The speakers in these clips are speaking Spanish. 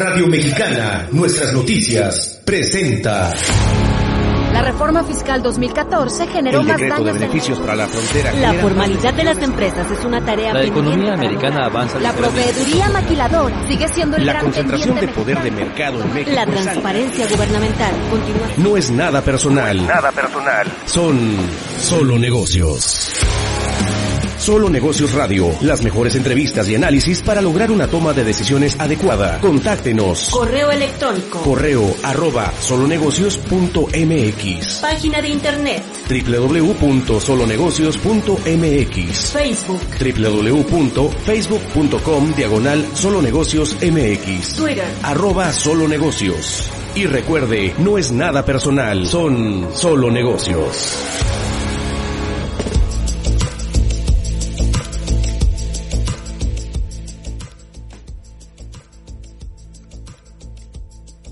Radio Mexicana, nuestras noticias, presenta. La reforma fiscal 2014 generó El más de daños en beneficios para la frontera. La genera formalidad de las empresas es una tarea La economía americana avanza La proveeduría maquiladora sigue siendo el La gran concentración de poder de mexicano. mercado en México. La es transparencia gubernamental continúa. No es nada personal. Nada personal. Son solo negocios. Solo Negocios Radio, las mejores entrevistas y análisis para lograr una toma de decisiones adecuada. Contáctenos. Correo electrónico. Correo arroba solonegocios.mx Página de internet. www.solonegocios.mx Facebook. www.facebook.com diagonal solonegocios mx Twitter. arroba solo negocios. Y recuerde, no es nada personal, son solo negocios.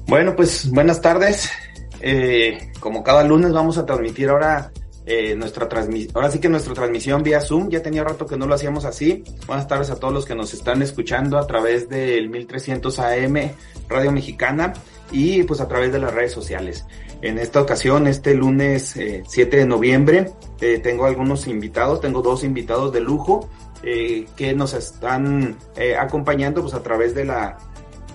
Bueno, pues buenas tardes. Eh, como cada lunes vamos a transmitir ahora eh, nuestra transmisión, ahora sí que nuestra transmisión vía Zoom. Ya tenía rato que no lo hacíamos así. Buenas tardes a todos los que nos están escuchando a través del 1300 AM Radio Mexicana y pues a través de las redes sociales. En esta ocasión, este lunes eh, 7 de noviembre, eh, tengo algunos invitados, tengo dos invitados de lujo eh, que nos están eh, acompañando pues a través de la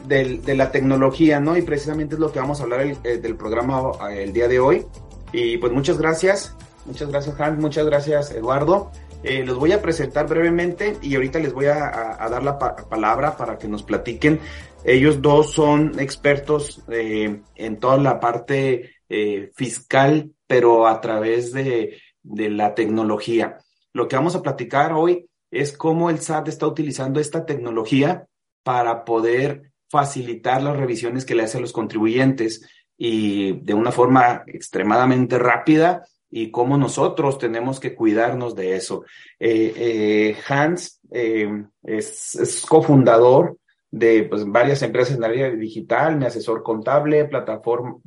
del- de la tecnología, ¿no? Y precisamente es lo que vamos a hablar el- eh, del programa eh, el día de hoy. Y pues muchas gracias, muchas gracias Hans, muchas gracias Eduardo. Eh, los voy a presentar brevemente y ahorita les voy a, a- a dar la pa- palabra para que nos platiquen. Ellos dos son expertos eh, en toda la parte eh, fiscal, pero a través de, de la tecnología. Lo que vamos a platicar hoy es cómo el SAT está utilizando esta tecnología para poder facilitar las revisiones que le hacen los contribuyentes y de una forma extremadamente rápida y cómo nosotros tenemos que cuidarnos de eso. Eh, eh, Hans eh, es, cofundador de pues, varias empresas en área digital, mi asesor contable, plataforma,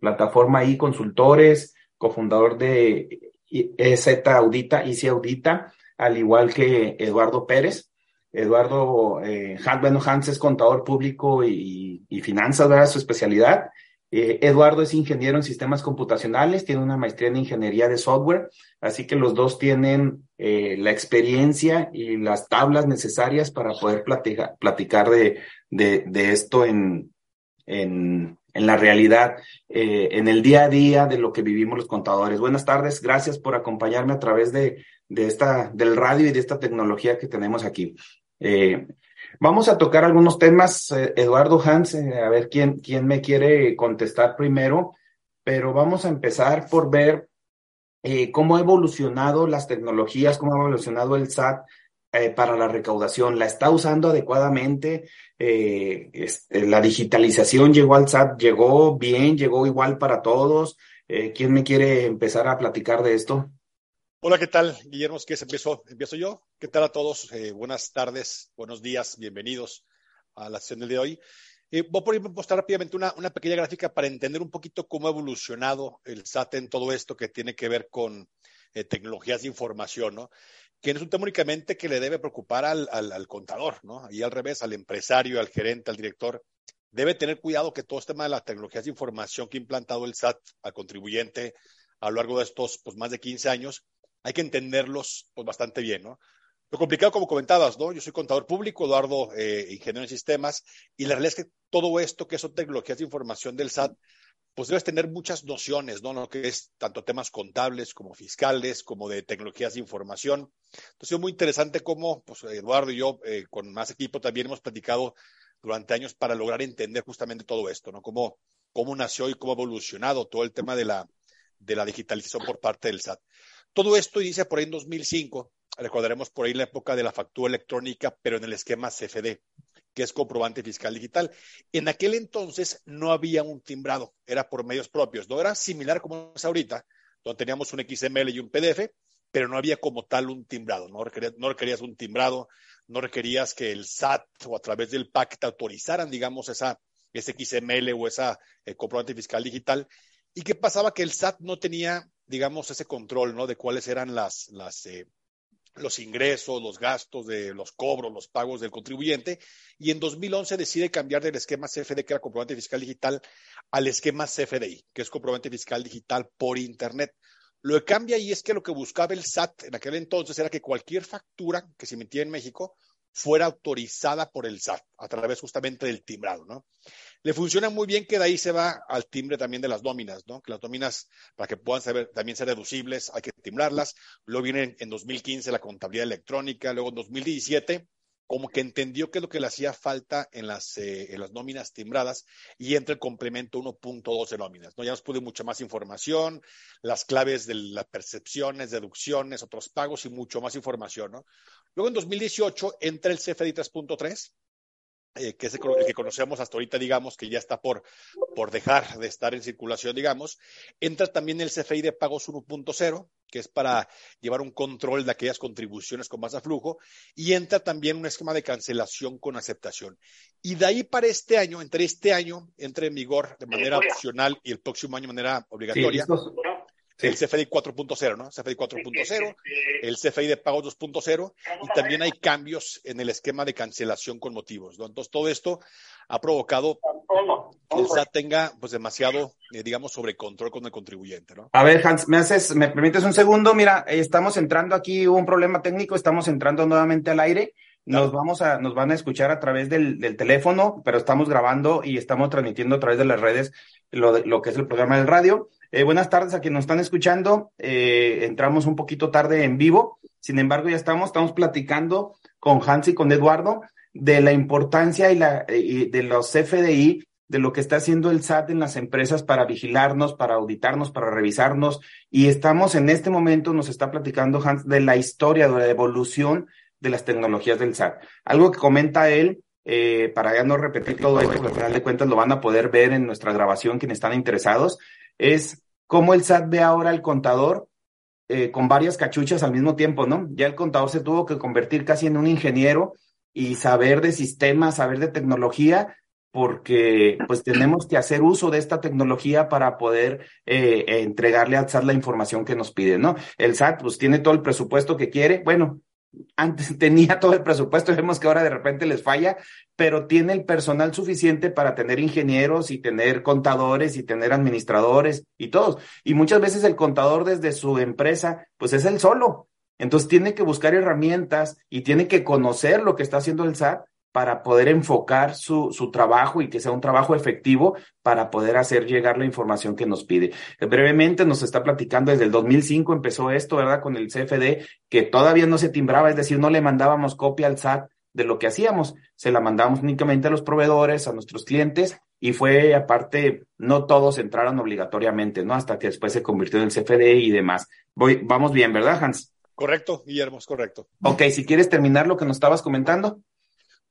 plataforma y consultores, cofundador de EZ Audita, IC Audita, al igual que Eduardo Pérez. Eduardo, eh, bueno, Hans es contador público y, y finanzas, ¿verdad? Su especialidad. Eh, Eduardo es ingeniero en sistemas computacionales, tiene una maestría en ingeniería de software, así que los dos tienen eh, la experiencia y las tablas necesarias para poder platica- platicar de, esto en la realidad, eh, en el día a día de lo que vivimos los contadores. Buenas tardes, gracias por acompañarme a través de, de esta, del radio y de esta tecnología que tenemos aquí. Eh, vamos a tocar algunos temas, eh, Eduardo Hans, eh, a ver quién, quién me quiere contestar primero, pero vamos a empezar por ver cómo ha evolucionado las tecnologías, cómo ha evolucionado el SAT para la recaudación. ¿La está usando adecuadamente? La digitalización llegó al SAT, llegó bien, llegó igual para todos. ¿Quién me quiere empezar a platicar de esto? Hola, ¿qué tal? Guillermo, ¿qué empiezo? ¿Empiezo yo? ¿Qué tal a todos? Eh, buenas tardes, buenos días, bienvenidos a la sesión del día de hoy. Eh, voy a mostrar rápidamente una, una pequeña gráfica para entender un poquito cómo ha evolucionado el SAT en todo esto que tiene que ver con eh, tecnologías de información, ¿no? Que no es un tema únicamente que le debe preocupar al, al- al contador, ¿no? Y al revés, al empresario, al gerente, al director. Debe tener cuidado que todo este tema de las tecnologías de información que ha implantado el SAT al contribuyente a lo largo de estos pues, más de 15 años, hay que entenderlos pues, bastante bien, ¿no? Lo complicado, como comentabas, ¿no? Yo soy contador público, Eduardo, eh, ingeniero en sistemas, y la realidad es que todo esto que son tecnologías de información del SAT, pues debes tener muchas nociones, ¿no? Lo que es tanto temas contables como fiscales, como de tecnologías de información. Entonces, es muy interesante cómo, pues, Eduardo y yo, eh, con más equipo, también hemos platicado durante años para lograr entender justamente todo esto, ¿no? Cómo, cómo nació y cómo ha evolucionado todo el tema de la, de la digitalización por parte del SAT. Todo esto inicia por ahí en 2005, recordaremos por ahí la época de la factura electrónica, pero en el esquema CFD, que es comprobante fiscal digital. En aquel entonces no había un timbrado, era por medios propios, no era similar como es ahorita, donde teníamos un XML y un PDF, pero no había como tal un timbrado, no requerías, un timbrado, no requerías que el SAT o a través del PAC te autorizaran, digamos, esa, ese XML o esa eh, comprobante fiscal digital. ¿Y qué pasaba? Que el SAT no tenía, digamos, ese control, ¿no? De cuáles eran las, las, eh, los ingresos, los gastos de los cobros, los pagos del contribuyente, y en 2011 decide cambiar del esquema CFD, que era comprobante fiscal digital, al esquema CFDI, que es comprobante fiscal digital por Internet. Lo que cambia ahí es que lo que buscaba el SAT en aquel entonces era que cualquier factura que se emitía en México fuera autorizada por el SAT a través justamente del timbrado, ¿no? Le funciona muy bien que de ahí se va al timbre también de las nóminas, ¿no? Que las nóminas, para que puedan también ser deducibles, hay que timbrarlas. Luego viene en 2015 la contabilidad electrónica, luego en 2017 como que entendió qué es lo que le hacía falta en las, eh, en las nóminas timbradas y entra el complemento 1.2 de nóminas. ¿no? Ya nos pude mucha más información, las claves de las percepciones, deducciones, otros pagos y mucho más información. ¿no? Luego en 2018 entra el CFDI 3.3 eh, que es el, que conocemos hasta ahorita, digamos, que ya está por, por dejar de estar en circulación, digamos. Entra también el CFI de pagos 1.0, que es para llevar un control de aquellas contribuciones con más a flujo, y entra también un esquema de cancelación con aceptación. Y de ahí para este año, entre este año, entra en vigor de manera opcional y el próximo año de manera obligatoria. El CFDI 4.0, ¿no? CFDI 4.0, el CFDI de pagos 2.0 y también hay cambios en el esquema de cancelación con motivos, ¿no? Entonces todo esto ha provocado que el SAT tenga pues demasiado, eh, digamos, sobre control con el contribuyente, ¿no? A ver, Hans, me haces, me permites un segundo, mira, estamos entrando aquí, hubo un problema técnico, estamos entrando nuevamente al aire. Nos vamos a, nos van a escuchar a través del, del teléfono, pero estamos grabando y estamos transmitiendo a través de las redes lo, lo que es el programa del radio. Eh, buenas tardes a quienes nos están escuchando. Eh, entramos un poquito tarde en vivo, sin embargo ya estamos, estamos platicando con Hans y con Eduardo de la importancia y, la, de los FDI, de lo que está haciendo el SAT en las empresas para vigilarnos, para auditarnos, para revisarnos. Y estamos en este momento, nos está platicando Hans de la historia, de la evolución de las tecnologías del SAT. Algo que comenta él eh, para ya no repetir todo esto, porque al final de cuentas lo van a poder ver en nuestra grabación quienes están interesados, es cómo el SAT ve ahora al contador eh, con varias cachuchas al mismo tiempo, ¿no? Ya el contador se tuvo que convertir casi en un ingeniero y saber de sistemas, saber de tecnología, porque pues tenemos que hacer uso de esta tecnología para poder eh, entregarle al SAT la información que nos pide, ¿no? El SAT pues tiene todo el presupuesto que quiere, bueno, antes tenía todo el presupuesto, vemos que ahora de repente les falla, pero tiene el personal suficiente para tener ingenieros y tener contadores y tener administradores y todos. Y muchas veces el contador desde su empresa, pues es el solo. Entonces tiene que buscar herramientas y tiene que conocer lo que está haciendo el SAT para poder enfocar su, su, trabajo y que sea un trabajo efectivo para poder hacer llegar la información que nos pide. Brevemente nos está platicando desde el 2005 empezó esto, ¿verdad? Con el CFD, que todavía no se timbraba, es decir, no le mandábamos copia al SAT de lo que hacíamos, se la mandábamos únicamente a los proveedores, a nuestros clientes, y fue aparte, no todos entraron obligatoriamente, ¿no? Hasta que después se convirtió en el CFD y demás. Voy, vamos bien, ¿verdad, Hans? Correcto, Guillermo, es correcto. Ok, si quieres terminar lo que nos estabas comentando.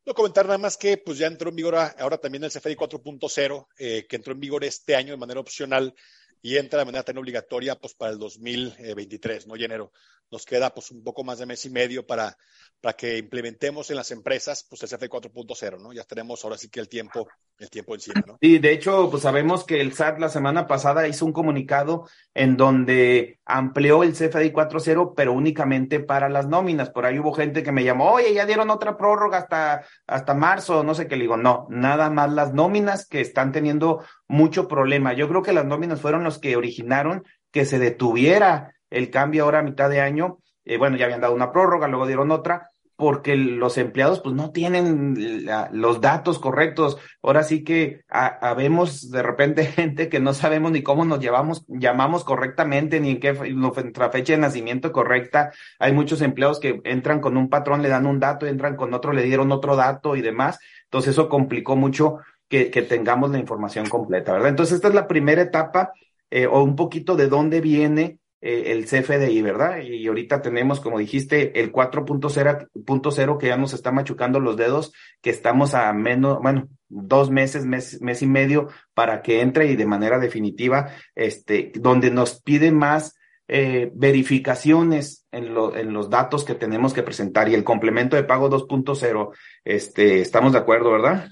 No comentar nada más que pues ya entró en vigor ahora también el CFDI 4.0, eh, que entró en vigor este año de manera opcional y entra de manera tan obligatoria pues para el 2023, ¿no? Y enero. Nos queda pues un poco más de mes y medio para, para que implementemos en las empresas pues el CFDI 4.0, ¿no? Ya tenemos ahora sí que el tiempo, el tiempo encima, ¿no? Sí, de hecho, pues sabemos que el SAT la semana pasada hizo un comunicado en donde amplió el CFDI 4.0, pero únicamente para las nóminas. Por ahí hubo gente que me llamó, oye, ya dieron otra prórroga hasta, hasta marzo, no sé qué. Le digo, no, nada más las nóminas que están teniendo mucho problema. Yo creo que las nóminas fueron los que originaron que se detuviera el cambio ahora a mitad de año. Eh, bueno, ya habían dado una prórroga, luego dieron otra, porque los empleados pues no tienen los datos correctos. Ahora sí que habemos de repente gente que no sabemos ni cómo nos llevamos, llamamos correctamente, ni en qué fecha de nacimiento correcta. Hay muchos empleados que entran con un patrón, le dan un dato, entran con otro, le dieron otro dato y demás. Entonces eso complicó mucho que, que tengamos la información completa, ¿verdad? Entonces esta es la primera etapa eh, o un poquito de dónde viene el CFDI, ¿verdad? Y ahorita tenemos, como dijiste, el 4.0 que ya nos está machucando los dedos, que estamos a menos, bueno, dos meses, mes, mes y medio para que entre y de manera definitiva, este, donde nos pide más eh, verificaciones en, lo, en los datos que tenemos que presentar y el complemento de pago 2.0, este, estamos de acuerdo, ¿verdad?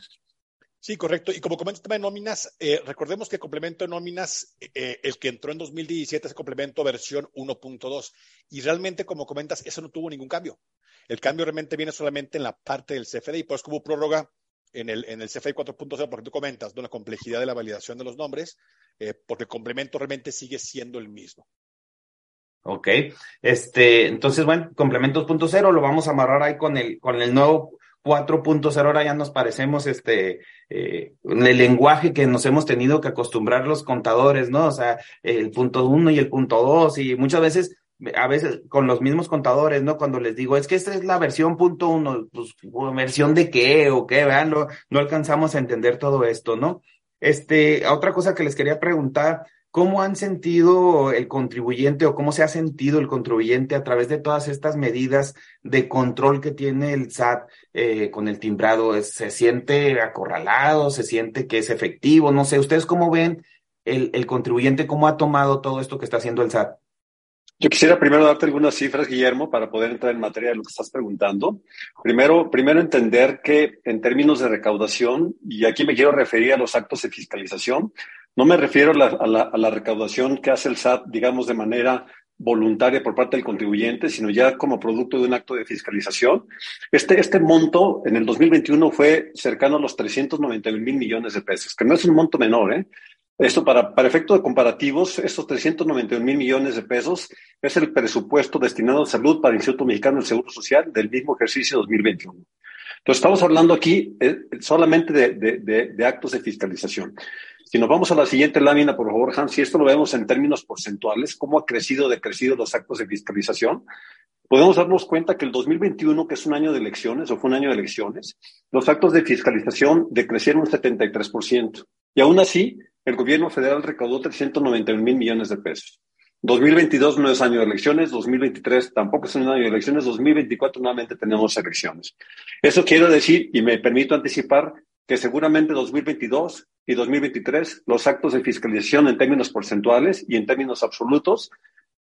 Sí, correcto. Y como comenta el tema de nóminas, eh, recordemos que el complemento de nóminas, eh, el que entró en 2017 es complemento versión 1.2. Y realmente, como comentas, eso no tuvo ningún cambio. El cambio realmente viene solamente en la parte del CFDI, y pues como prórroga en el, en el CFDI 4.0, porque tú comentas, ¿no? la complejidad de la validación de los nombres, eh, porque el complemento realmente sigue siendo el mismo. Ok, este, entonces, bueno, complementos punto cero, lo vamos a amarrar ahí con el, con el nuevo 4.0 ahora ya nos parecemos este eh, el lenguaje que nos hemos tenido que acostumbrar los contadores, ¿no? O sea, el punto uno y el punto dos, y muchas veces, a veces con los mismos contadores, ¿no? Cuando les digo, es que esta es la versión punto uno, pues, ¿versión de qué o qué? Vean, no, no alcanzamos a entender todo esto, ¿no? Este, otra cosa que les quería preguntar, ¿Cómo han sentido el contribuyente o cómo se ha sentido el contribuyente a través de todas estas medidas de control que tiene el SAT eh, con el timbrado? ¿Se siente acorralado? ¿Se siente que es efectivo? No sé, ¿ustedes cómo ven el, el contribuyente, cómo ha tomado todo esto que está haciendo el SAT? Yo quisiera primero darte algunas cifras, Guillermo, para poder entrar en materia de lo que estás preguntando. Primero, primero entender que en términos de recaudación, y aquí me quiero referir a los actos de fiscalización, no me refiero a la, recaudación que hace el SAT, digamos, de manera voluntaria por parte del contribuyente, sino ya como producto de un acto de fiscalización. Este, este monto en el 2021 fue cercano a los 391 mil millones de pesos, que no es un monto menor, ¿eh? Esto para, para efectos de comparativos, estos 391 mil millones de pesos es el presupuesto destinado a salud para el Instituto Mexicano del Seguro Social del mismo ejercicio 2021. Entonces, estamos hablando aquí eh, solamente de actos de fiscalización. Si nos vamos a la siguiente lámina, por favor, Hans, si esto lo vemos en términos porcentuales, cómo ha crecido o decrecido los actos de fiscalización, podemos darnos cuenta que el 2021, que es un año de elecciones, o fue un año de elecciones, los actos de fiscalización decrecieron un 73%. Y aún así, el gobierno federal recaudó 391 mil millones de pesos. 2022 no es año de elecciones, 2023 tampoco es un año de elecciones, 2024 nuevamente tenemos elecciones. Eso quiero decir, y me permito anticipar, que seguramente 2022 y 2023 los actos de fiscalización en términos porcentuales y en términos absolutos,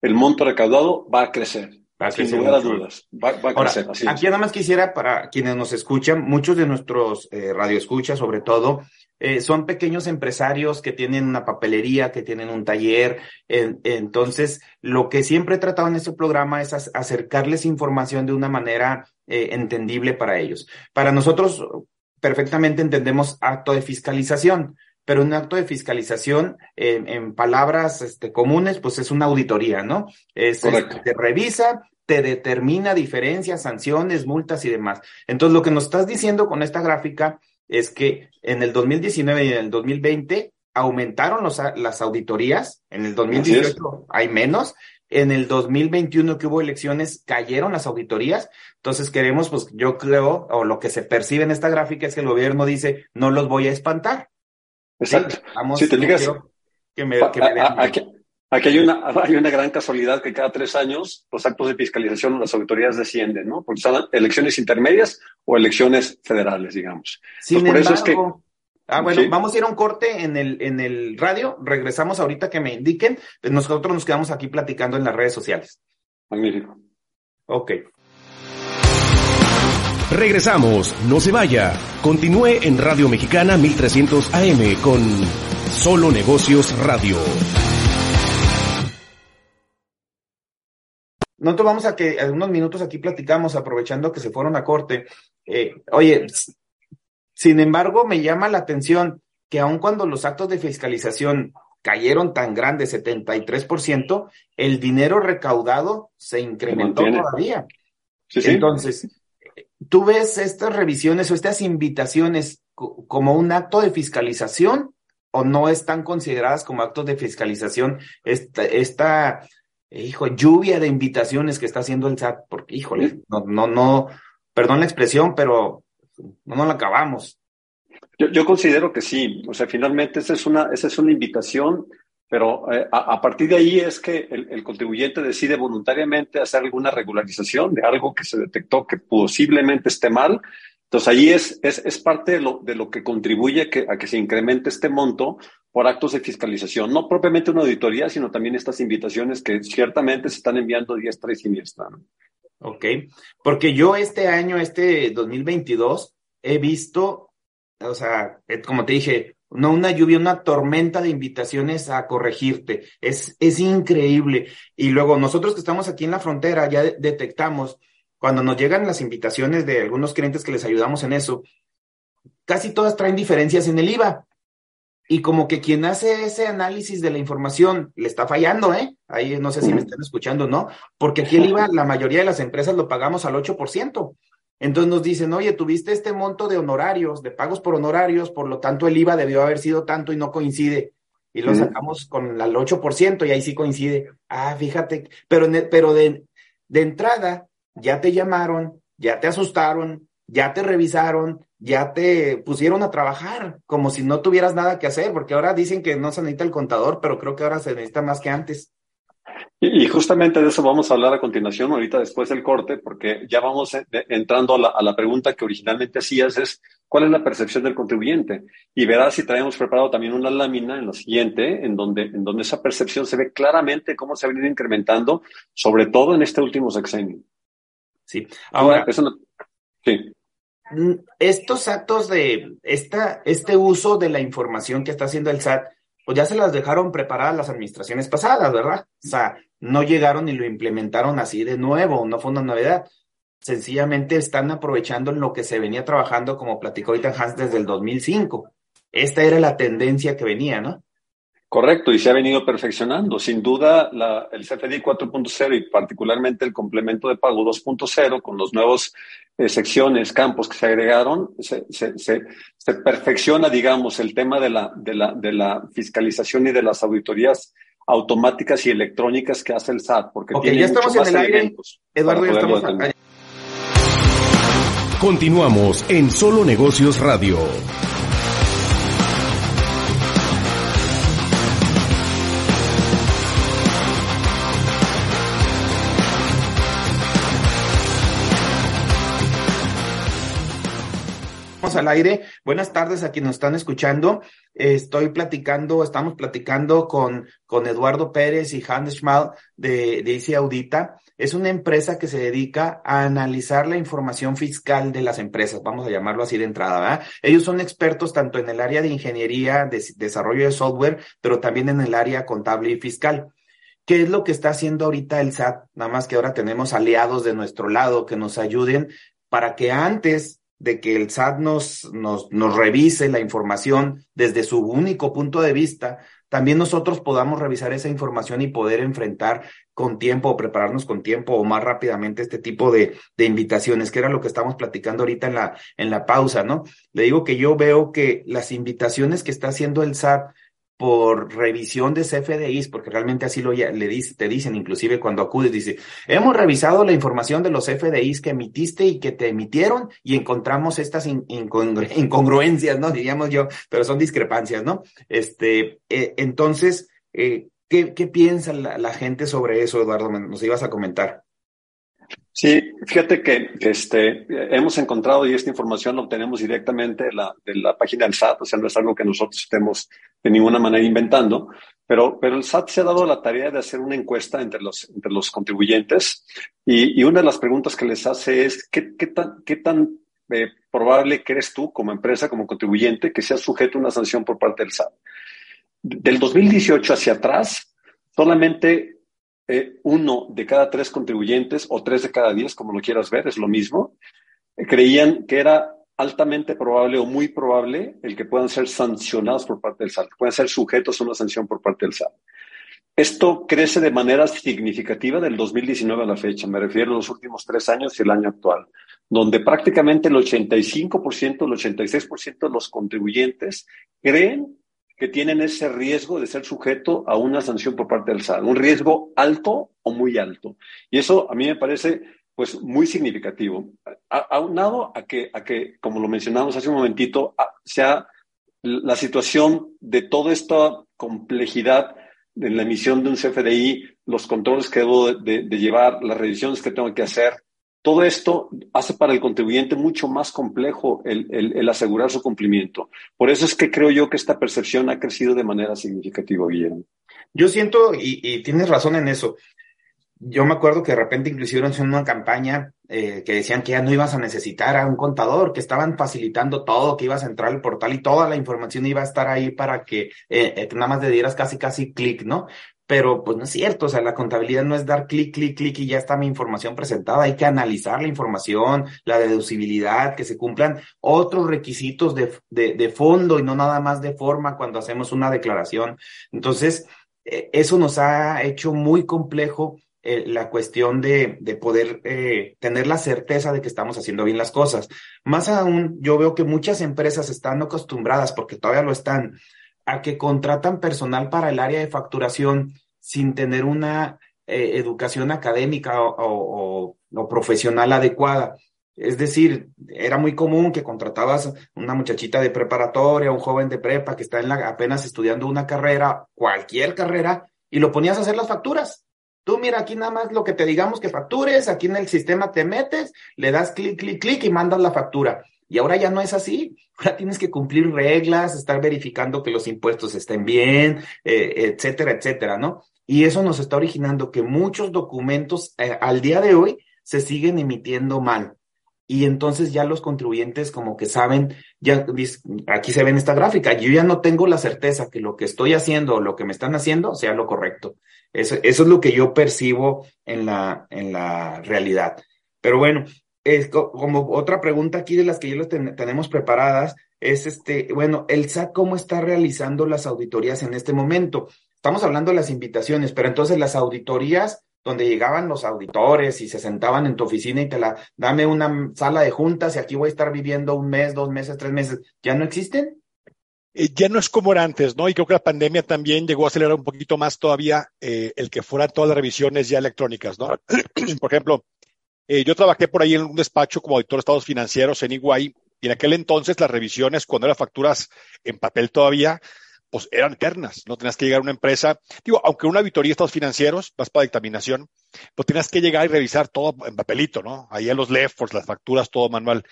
el monto recaudado va a crecer. sin lugar a dudas, va, a crecer. aquí nada más quisiera, para quienes nos escuchan, muchos de nuestros eh, radioescuchas, sobre todo, eh, son pequeños empresarios que tienen una papelería, que tienen un taller. entonces, lo que siempre he tratado en este programa es acercarles información de una manera eh, entendible para ellos. Para nosotros, perfectamente entendemos acto de fiscalización, pero un acto de fiscalización en, palabras este, comunes, pues es una auditoría, ¿no? Es, este, te revisa, te determina diferencias, sanciones, multas y demás. Entonces, lo que nos estás diciendo con esta gráfica es que en el 2019 y en el 2020 aumentaron los, las auditorías, en el 2018 hay menos, en el 2021 que hubo elecciones cayeron las auditorías. Entonces queremos, pues yo creo, o lo que se percibe en esta gráfica es que el gobierno dice, no los voy a espantar. Exacto. Vamos, si te digas, que me, que me aquí, aquí, hay, una, hay una gran casualidad que cada tres años los actos de fiscalización, las auditorías descienden, ¿no? Porque son elecciones intermedias o elecciones federales, digamos. Sin por eso es que Ah, bueno, vamos a ir a un corte en el, en el radio. Regresamos ahorita que me indiquen. Pues nosotros nos quedamos aquí platicando en las redes sociales. Magnífico. Ok. Regresamos, no se vaya. Continúe en Radio Mexicana 1300 AM con Solo Negocios Radio. Nosotros vamos a que en unos minutos aquí platicamos, aprovechando que se fueron a corte. Eh, oye, sin embargo, me llama la atención que aun cuando los actos de fiscalización cayeron tan grandes, 73%, el dinero recaudado se incrementó todavía. Entonces, ¿tú ves estas revisiones o estas invitaciones como un acto de fiscalización o no están consideradas como actos de fiscalización esta, esta hijo, lluvia de invitaciones que está haciendo el SAT? Porque, híjole, no, no, no, perdón la expresión, pero no nos la acabamos. Yo, yo, considero que sí, o sea, finalmente esa es una, esa es una invitación, pero eh, a, partir de ahí es que el, contribuyente decide voluntariamente hacer alguna regularización de algo que se detectó que posiblemente esté mal. Entonces ahí es, es, es parte de lo, de lo que contribuye que, a que se incremente este monto por actos de fiscalización, no propiamente una auditoría, sino también estas invitaciones que ciertamente se están enviando diestra y siniestra. ¿no? Ok, porque yo este año, este 2022, he visto o sea, eh, como te dije, no una lluvia, una tormenta de invitaciones a corregirte. Es, es increíble. Y luego nosotros que estamos aquí en la frontera ya detectamos, cuando nos llegan las invitaciones de algunos clientes que les ayudamos en eso, casi todas traen diferencias en el IVA. Y como que quien hace ese análisis de la información le está fallando, ¿eh? Ahí no sé si me están escuchando, ¿no? Porque aquí el IVA, la mayoría de las empresas lo pagamos al 8%. Entonces nos dicen, oye, tuviste este monto de honorarios, de pagos por honorarios, por lo tanto el IVA debió haber sido tanto y no coincide. Y lo sacamos con el 8% y ahí sí coincide. Ah, fíjate, pero, pero de, de entrada ya te llamaron, ya te asustaron, ya te revisaron, ya te pusieron a trabajar como si no tuvieras nada que hacer, porque ahora dicen que no se necesita el contador, pero creo que ahora se necesita más que antes. Y, justamente de eso vamos a hablar a continuación, ahorita después del corte, porque ya vamos entrando a la, pregunta que originalmente hacías, es cuál es la percepción del contribuyente. Y verás si traemos preparado también una lámina en lo siguiente, en donde, en donde esa percepción se ve claramente cómo se ha venido incrementando, sobre todo en este último sexenio. Sí, ahora, sí. Mm, estos actos de esta, este uso de la información que está haciendo el SAT, pues ya se las dejaron preparadas las administraciones pasadas, ¿verdad? O sea, no llegaron y lo implementaron así de nuevo, no fue una novedad. Sencillamente están aprovechando lo que se venía trabajando, como platicó ahorita Hans, desde el 2005. Esta era la tendencia que venía, ¿no? Correcto, y se ha venido perfeccionando. Sin duda, la, el CFDI 4.0 y particularmente el complemento de pago 2.0 con los nuevos eh, secciones, campos que se agregaron, se, se, se, se, perfecciona, digamos, el tema de la, de, la, de la fiscalización y de las auditorías automáticas y electrónicas que hace el SAT, porque tiene ya estamos en el aire. Eduardo, ya estamos Continuamos en Solo Negocios Radio. Al aire. Buenas tardes a quienes nos están escuchando. Estoy platicando, estamos platicando con, con Eduardo Pérez y Hans Schmal de, de ICI Audita. Es una empresa que se dedica a analizar la información fiscal de las empresas, vamos a llamarlo así de entrada. Ellos son expertos tanto en el área de ingeniería, de desarrollo de software, pero también en el área contable y fiscal. ¿Qué es lo que está haciendo ahorita el SAT? Nada más que ahora tenemos aliados de nuestro lado que nos ayuden para que antes de que el SAT nos, nos, nos revise la información desde su único punto de vista, también nosotros podamos revisar esa información y poder enfrentar con tiempo o prepararnos con tiempo o más rápidamente este tipo de, de, invitaciones, que era lo que estamos platicando ahorita en la, en la pausa, ¿no? Le digo que yo veo que las invitaciones que está haciendo el SAT por revisión de CFDIs, porque realmente así lo le dice, te dicen, inclusive cuando acudes, dice, hemos revisado la información de los CFDIs que emitiste y que te emitieron y encontramos estas incongruencias, ¿no? Diríamos yo, pero son discrepancias, ¿no? Este, eh, entonces, eh, ¿qué, ¿qué, piensa la, la, gente sobre eso, Eduardo? Nos ibas a comentar. Sí, fíjate que, este, hemos encontrado y esta información la obtenemos directamente de la, de la página del SAT, o sea, no es algo que nosotros estemos de ninguna manera inventando, pero, pero el SAT se ha dado la tarea de hacer una encuesta entre los, entre los contribuyentes y, y una de las preguntas que les hace es, ¿qué, qué tan, qué tan eh, probable crees tú como empresa, como contribuyente, que sea sujeto a una sanción por parte del SAT? Del 2018 hacia atrás, solamente eh, uno de cada tres contribuyentes o tres de cada diez, como lo quieras ver, es lo mismo, eh, creían que era altamente probable o muy probable el que puedan ser sancionados por parte del SAT, puedan ser sujetos a una sanción por parte del SAT. Esto crece de manera significativa del 2019 a la fecha, me refiero a los últimos tres años y el año actual, donde prácticamente el 85%, el 86% de los contribuyentes creen que tienen ese riesgo de ser sujeto a una sanción por parte del SAT, un riesgo alto o muy alto. Y eso a mí me parece pues muy significativo. Aunado a que, a que, como lo mencionamos hace un momentito, sea la situación de toda esta complejidad en la emisión de un CFDI, los controles que debo de llevar, las revisiones que tengo que hacer, todo esto hace para el contribuyente mucho más complejo el, asegurar su cumplimiento. Por eso es que creo yo que esta percepción ha crecido de manera significativa, Guillermo. Yo siento, y, tienes razón en eso, yo me acuerdo que de repente inclusive en una campaña eh, que decían que ya no ibas a necesitar a un contador, que estaban facilitando todo, que ibas a entrar al portal y toda la información iba a estar ahí para que eh, eh, nada más le dieras casi, casi clic, ¿no? Pero pues no es cierto, o sea, la contabilidad no es dar clic, clic, clic y ya está mi información presentada, hay que analizar la información, la deducibilidad, que se cumplan otros requisitos de, de, fondo y no nada más de forma cuando hacemos una declaración. Entonces, eso nos ha hecho muy complejo eh, la cuestión de, de poder eh, tener la certeza de que estamos haciendo bien las cosas. Más aún, yo veo que muchas empresas están acostumbradas, porque todavía lo están, a que contratan personal para el área de facturación sin tener una eh, educación académica o, o, profesional adecuada. Es decir, era muy común que contratabas una muchachita de preparatoria, un joven de prepa que está en la, apenas estudiando una carrera, cualquier carrera, y lo ponías a hacer las facturas. Tú mira, aquí nada más lo que te digamos que factures, aquí en el sistema te metes, le das clic, clic, clic y mandas la factura. Y ahora ya no es así. Ahora tienes que cumplir reglas, estar verificando que los impuestos estén bien, eh, etcétera, etcétera, ¿no? Y eso nos está originando que muchos documentos eh, al día de hoy se siguen emitiendo mal. Y entonces ya los contribuyentes como que saben, ya aquí se ve en esta gráfica, yo ya no tengo la certeza que lo que estoy haciendo o lo que me están haciendo sea lo correcto. Eso, eso es lo que yo percibo en la, en la realidad. Pero bueno, es como otra pregunta aquí de las que yo tenemos preparadas es este, bueno, el SAT cómo está realizando las auditorías en este momento. Estamos hablando de las invitaciones, pero entonces las auditorías donde llegaban los auditores y se sentaban en tu oficina y te la, dame una sala de juntas y aquí voy a estar viviendo un mes, dos meses, tres meses, ¿ya no existen? Eh, ya no es como era antes, ¿no? Y creo que la pandemia también llegó a acelerar un poquito más todavía eh, el que fueran todas las revisiones ya electrónicas, ¿no? por ejemplo, eh, yo trabajé por ahí en un despacho como auditor de estados financieros en Iguay y en aquel entonces las revisiones, cuando eran facturas en papel todavía, pues eran eternas, no tenías que llegar a una empresa, digo, aunque una auditoría de estados financieros, vas para dictaminación, pues tenías que llegar y revisar todo en papelito, ¿no? Ahí en los LEFORs, las facturas, todo manual.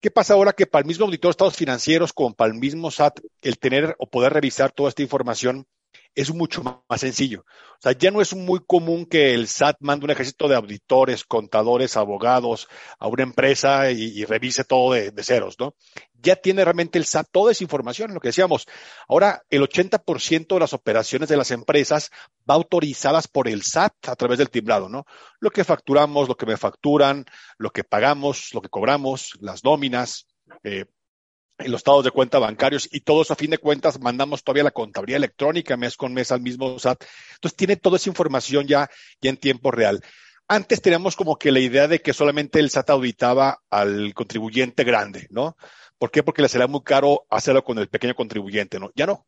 ¿Qué pasa ahora que para el mismo auditor de estados financieros, como para el mismo SAT, el tener o poder revisar toda esta información es mucho más sencillo. O sea, ya no es muy común que el SAT mande un ejército de auditores, contadores, abogados a una empresa y, revise todo de, ceros, ¿no? Ya tiene realmente el SAT toda esa información, lo que decíamos. Ahora, el 80% de las operaciones de las empresas va autorizadas por el SAT a través del timbrado, ¿no? Lo que facturamos, lo que me facturan, lo que pagamos, lo que cobramos, las nóminas, eh, los estados de cuenta bancarios y todos a fin de cuentas mandamos todavía la contabilidad electrónica mes con mes al mismo SAT. Entonces tiene toda esa información ya, ya en tiempo real. Antes teníamos como que la idea de que solamente el SAT auditaba al contribuyente grande, ¿no? ¿Por qué? Porque le será muy caro hacerlo con el pequeño contribuyente, ¿no? Ya no.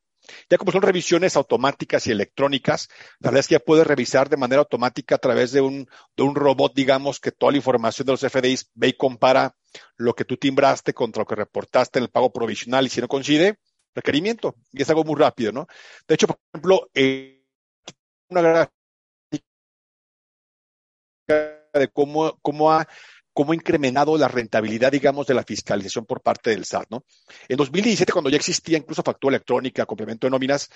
Ya como son revisiones automáticas y electrónicas, la verdad es que ya puedes revisar de manera automática a través de un, de un robot, digamos, que toda la información de los FDIs ve y compara lo que tú timbraste contra lo que reportaste en el pago provisional y si no coincide, requerimiento. Y es algo muy rápido, ¿no? De hecho, por ejemplo, eh, una gráfica de cómo, cómo ha cómo ha incrementado la rentabilidad, digamos, de la fiscalización por parte del SAT, ¿no? En 2017, cuando ya existía incluso factura electrónica, complemento de nóminas,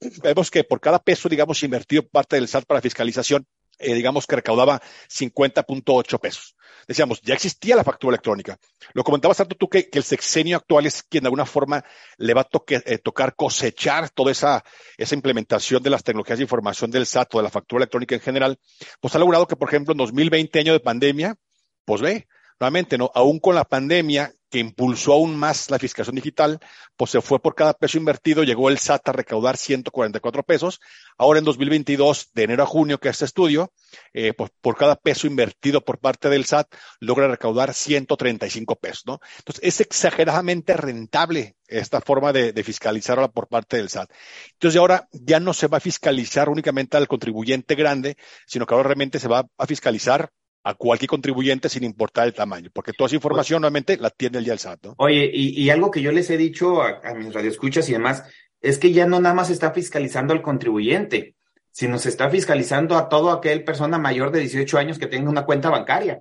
vemos que por cada peso, digamos, invertido por parte del SAT para fiscalización, eh, digamos que recaudaba 50.8 pesos. Decíamos, ya existía la factura electrónica. Lo comentabas tanto tú que, el sexenio actual es quien de alguna forma le va a eh, tocar cosechar toda esa, esa implementación de las tecnologías de información del SAT o de la factura electrónica en general. Pues ha logrado que, por ejemplo, en 2020, año de pandemia, pues ve, nuevamente, ¿no? Aún con la pandemia que impulsó aún más la fiscalización digital, pues se fue por cada peso invertido, llegó el SAT a recaudar 144 pesos. Ahora en 2022, de enero a junio, que es este estudio, eh, pues por cada peso invertido por parte del SAT, logra recaudar 135 pesos, ¿no? Entonces, es exageradamente rentable esta forma de, de fiscalizar ahora por parte del SAT. Entonces, ahora ya no se va a fiscalizar únicamente al contribuyente grande, sino que ahora realmente se va a fiscalizar a cualquier contribuyente sin importar el tamaño, porque toda esa información nuevamente la tiene el día del SAT. ¿no? Oye, y, algo que yo les he dicho a, mis radioescuchas y demás, es que ya no nada más está fiscalizando al contribuyente, sino se está fiscalizando a todo aquel persona mayor de 18 años que tenga una cuenta bancaria.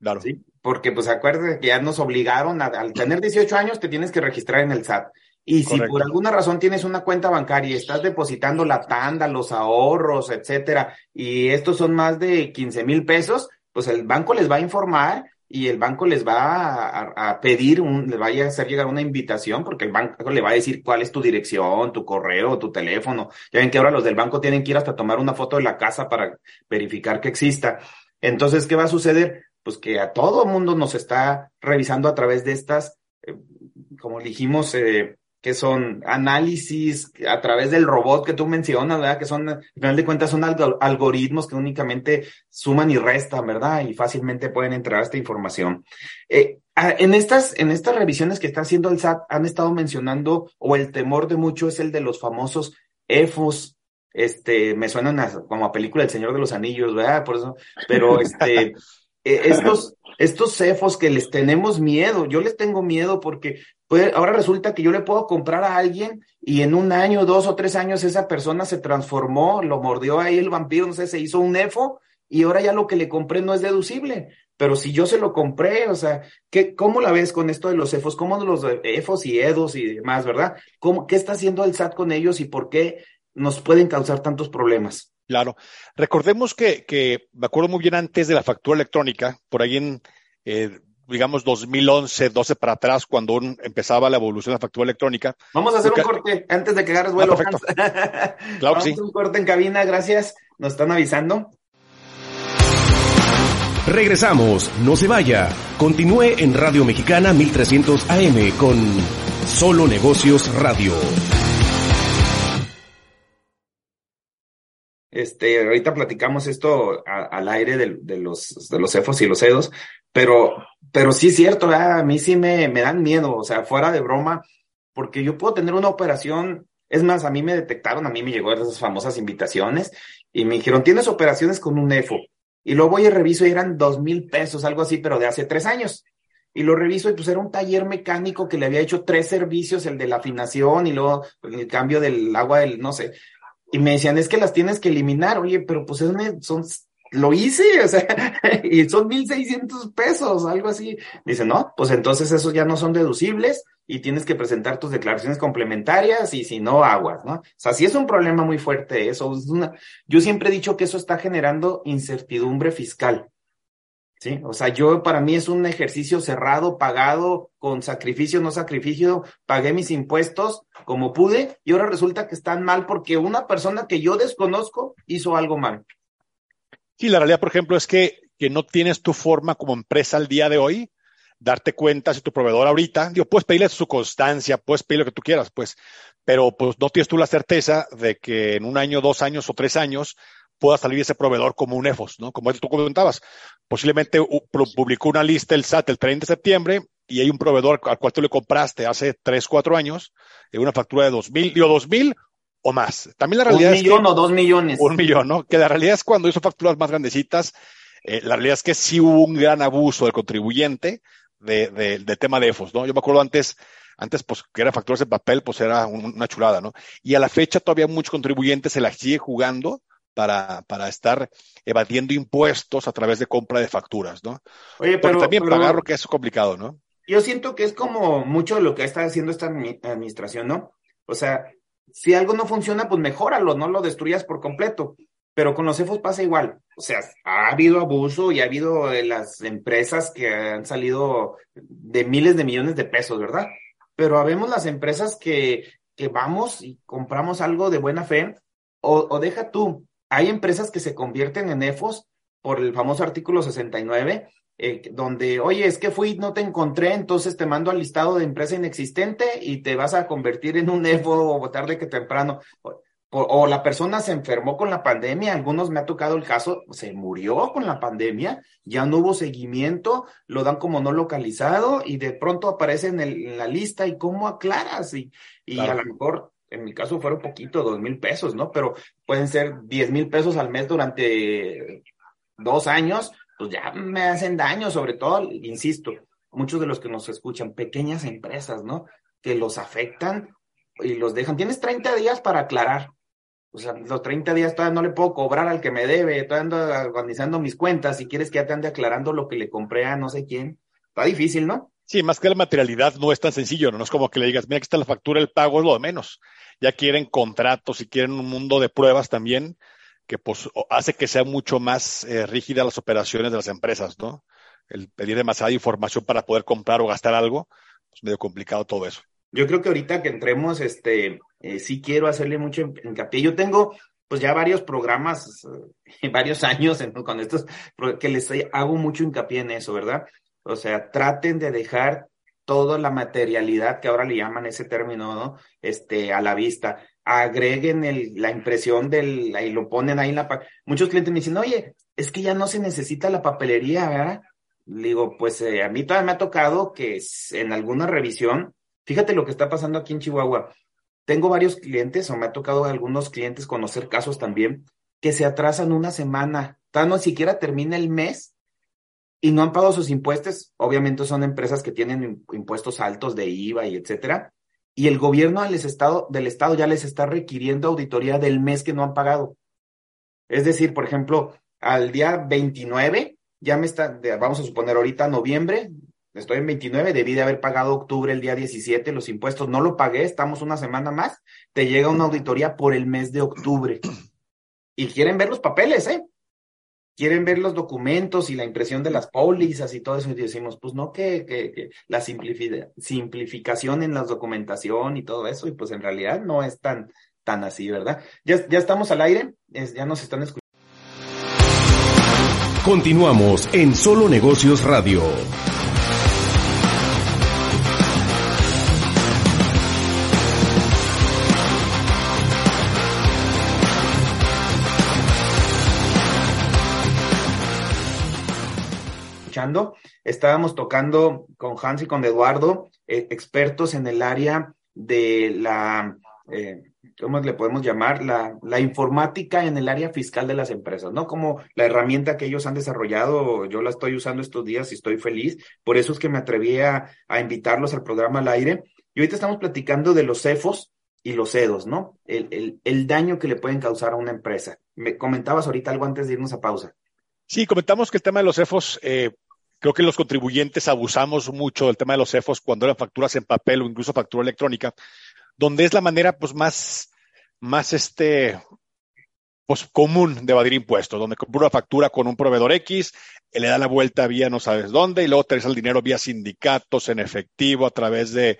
Claro. ¿sí? Porque, pues, acuérdate que ya nos obligaron a, al tener 18 años te tienes que registrar en el SAT. Y si por alguna razón tienes una cuenta bancaria y estás depositando la tanda, los ahorros, etcétera, y estos son más de 15 mil pesos, pues el banco les va a informar y el banco les va a, pedir, un, les va a hacer llegar una invitación porque el banco le va a decir cuál es tu dirección, tu correo, tu teléfono. Ya ven que ahora los del banco tienen que ir hasta tomar una foto de la casa para verificar que exista. Entonces, ¿qué va a suceder? Pues que a todo mundo nos está revisando a través de estas, eh, como dijimos, eh, que son análisis a través del robot que tú mencionas, ¿verdad? Que son, al final de cuentas, son algoritmos que únicamente suman y restan, ¿verdad? Y fácilmente pueden entrar a esta información. Eh, en estas, en estas revisiones que está haciendo el SAT, han estado mencionando, o el temor de mucho es el de los famosos EFOS, este, me suenan como a película El Señor de los Anillos, ¿verdad? Por eso, pero este, e, estos, estos cefos que les tenemos miedo, yo les tengo miedo porque pues, ahora resulta que yo le puedo comprar a alguien y en un año, dos o tres años esa persona se transformó, lo mordió ahí el vampiro, no sé, se hizo un EFO y ahora ya lo que le compré no es deducible. Pero si yo se lo compré, o sea, ¿qué, ¿cómo la ves con esto de los EFOS? ¿Cómo los EFOS y EDOS y demás, verdad? ¿Cómo, ¿Qué está haciendo el SAT con ellos y por qué nos pueden causar tantos problemas? Claro. Recordemos que, que me acuerdo muy bien antes de la factura electrónica, por ahí en eh, digamos 2011, 12 para atrás, cuando empezaba la evolución de la factura electrónica. Vamos a hacer un corte antes de que agarres vuelo. Ah, perfecto. claro Vamos a hacer un corte en cabina, gracias. Nos están avisando. Regresamos, no se vaya. Continúe en Radio Mexicana 1300 AM con Solo Negocios Radio. Este, ahorita platicamos esto al aire de, los, de los CEFOS y los EDOS, pero, pero sí es cierto, a mí sí me, me dan miedo, o sea, fuera de broma, porque yo puedo tener una operación, es más, a mí me detectaron, a mí me llegó esas famosas invitaciones y me dijeron, tienes operaciones con un EFO. Y luego voy y reviso y eran dos mil pesos, algo así, pero de hace tres años. Y lo reviso y pues era un taller mecánico que le había hecho tres servicios, el de la afinación y luego el cambio del agua del, no sé, y me decían, es que las tienes que eliminar, oye, pero pues son, lo hice, o sea, y son mil seiscientos pesos, algo así. Dice, no, pues entonces esos ya no son deducibles y tienes que presentar tus declaraciones complementarias y si no, aguas, ¿no? O sea, sí es un problema muy fuerte eso. Es una, yo siempre he dicho que eso está generando incertidumbre fiscal. ¿Sí? O sea, yo para mí es un ejercicio cerrado, pagado, con sacrificio, no sacrificio, pagué mis impuestos como pude y ahora resulta que están mal porque una persona que yo desconozco hizo algo mal. Sí, la realidad, por ejemplo, es que, que no tienes tu forma como empresa al día de hoy darte cuenta si tu proveedor ahorita, digo, puedes pedirle su constancia, puedes pedir lo que tú quieras, pues, pero pues no tienes tú la certeza de que en un año, dos años o tres años pueda salir ese proveedor como un EFOS, ¿no? Como tú comentabas. Posiblemente publicó una lista el SAT el 30 de septiembre y hay un proveedor al cual tú le compraste hace tres, cuatro años en una factura de dos mil, digo, dos mil o más. También la realidad un millón o dos millones. Un millón, ¿no? Que la realidad es cuando hizo facturas más grandecitas, eh, la realidad es que sí hubo un gran abuso del contribuyente de, de, del tema de EFOS, ¿no? Yo me acuerdo antes, antes, pues, que eran facturas de papel, pues era una chulada, ¿no? Y a la fecha todavía muchos contribuyentes se la sigue jugando para, para estar evadiendo impuestos a través de compra de facturas, ¿no? Oye, pero, también pagar lo que es complicado, ¿no? Yo siento que es como mucho de lo que está haciendo esta administración, ¿no? O sea, si algo no funciona, pues mejóralo, no lo destruyas por completo. Pero con los CEFOS pasa igual. O sea, ha habido abuso y ha habido las empresas que han salido de miles de millones de pesos, ¿verdad? Pero habemos las empresas que, que vamos y compramos algo de buena fe, o, o deja tú, hay empresas que se convierten en EFOS por el famoso artículo 69, eh, donde, oye, es que fui, no te encontré, entonces te mando al listado de empresa inexistente y te vas a convertir en un EFO o tarde que temprano. O, o, la persona se enfermó con la pandemia, algunos me ha tocado el caso, se murió con la pandemia, ya no hubo seguimiento, lo dan como no localizado y de pronto aparece en, el, en la lista y cómo aclaras y, y a lo mejor en mi caso fueron poquito, dos mil pesos, ¿no? Pero pueden ser diez mil pesos al mes durante dos años, pues ya me hacen daño, sobre todo, insisto, muchos de los que nos escuchan, pequeñas empresas, ¿no? Que los afectan y los dejan. Tienes 30 días para aclarar. O sea, los 30 días todavía no le puedo cobrar al que me debe, todavía ando organizando mis cuentas. Si quieres que ya te ande aclarando lo que le compré a no sé quién, está difícil, ¿no? Sí, más que la materialidad no es tan sencillo, ¿no? es como que le digas, mira, aquí está la factura, el pago es lo de menos. Ya quieren contratos y quieren un mundo de pruebas también que pues hace que sean mucho más eh, rígidas las operaciones de las empresas, ¿no? El pedir demasiada información para poder comprar o gastar algo, es medio complicado todo eso. Yo creo que ahorita que entremos, este, eh, sí quiero hacerle mucho hincapié. Yo tengo pues ya varios programas, eh, varios años con estos, que les hago mucho hincapié en eso, ¿verdad? O sea, traten de dejar toda la materialidad que ahora le llaman ese término, ¿no? Este, a la vista. Agreguen el, la impresión del, y lo ponen ahí en la... Muchos clientes me dicen, oye, es que ya no se necesita la papelería, ¿verdad? Digo, pues eh, a mí todavía me ha tocado que en alguna revisión, fíjate lo que está pasando aquí en Chihuahua. Tengo varios clientes, o me ha tocado a algunos clientes conocer casos también, que se atrasan una semana, tan no siquiera termina el mes y no han pagado sus impuestos, obviamente son empresas que tienen impuestos altos de IVA y etcétera, y el gobierno del estado, del estado ya les está requiriendo auditoría del mes que no han pagado. Es decir, por ejemplo, al día 29, ya me está, vamos a suponer ahorita noviembre, estoy en 29, debí de haber pagado octubre el día 17 los impuestos, no lo pagué, estamos una semana más, te llega una auditoría por el mes de octubre. Y quieren ver los papeles, ¿eh? Quieren ver los documentos y la impresión de las pólizas y todo eso, y decimos, pues no, que, que, la simplificación en la documentación y todo eso, y pues en realidad no es tan, tan así, ¿verdad? Ya, ya estamos al aire, ya nos están escuchando. Continuamos en Solo Negocios Radio. Estábamos tocando con Hans y con Eduardo, eh, expertos en el área de la, eh, ¿cómo le podemos llamar? La, la, informática en el área fiscal de las empresas, ¿no? Como la herramienta que ellos han desarrollado, yo la estoy usando estos días y estoy feliz. Por eso es que me atreví a, invitarlos al programa al aire. Y ahorita estamos platicando de los CEFOS y los CEDOS, ¿no? El, el, el daño que le pueden causar a una empresa. Me comentabas ahorita algo antes de irnos a pausa. Sí, comentamos que el tema de los CEFOS eh, Creo que los contribuyentes abusamos mucho del tema de los CEFOS cuando eran facturas en papel o incluso factura electrónica, donde es la manera pues más, más este, pues común de evadir impuestos, donde compra una factura con un proveedor X, le da la vuelta vía no sabes dónde y luego te el dinero vía sindicatos en efectivo a través de,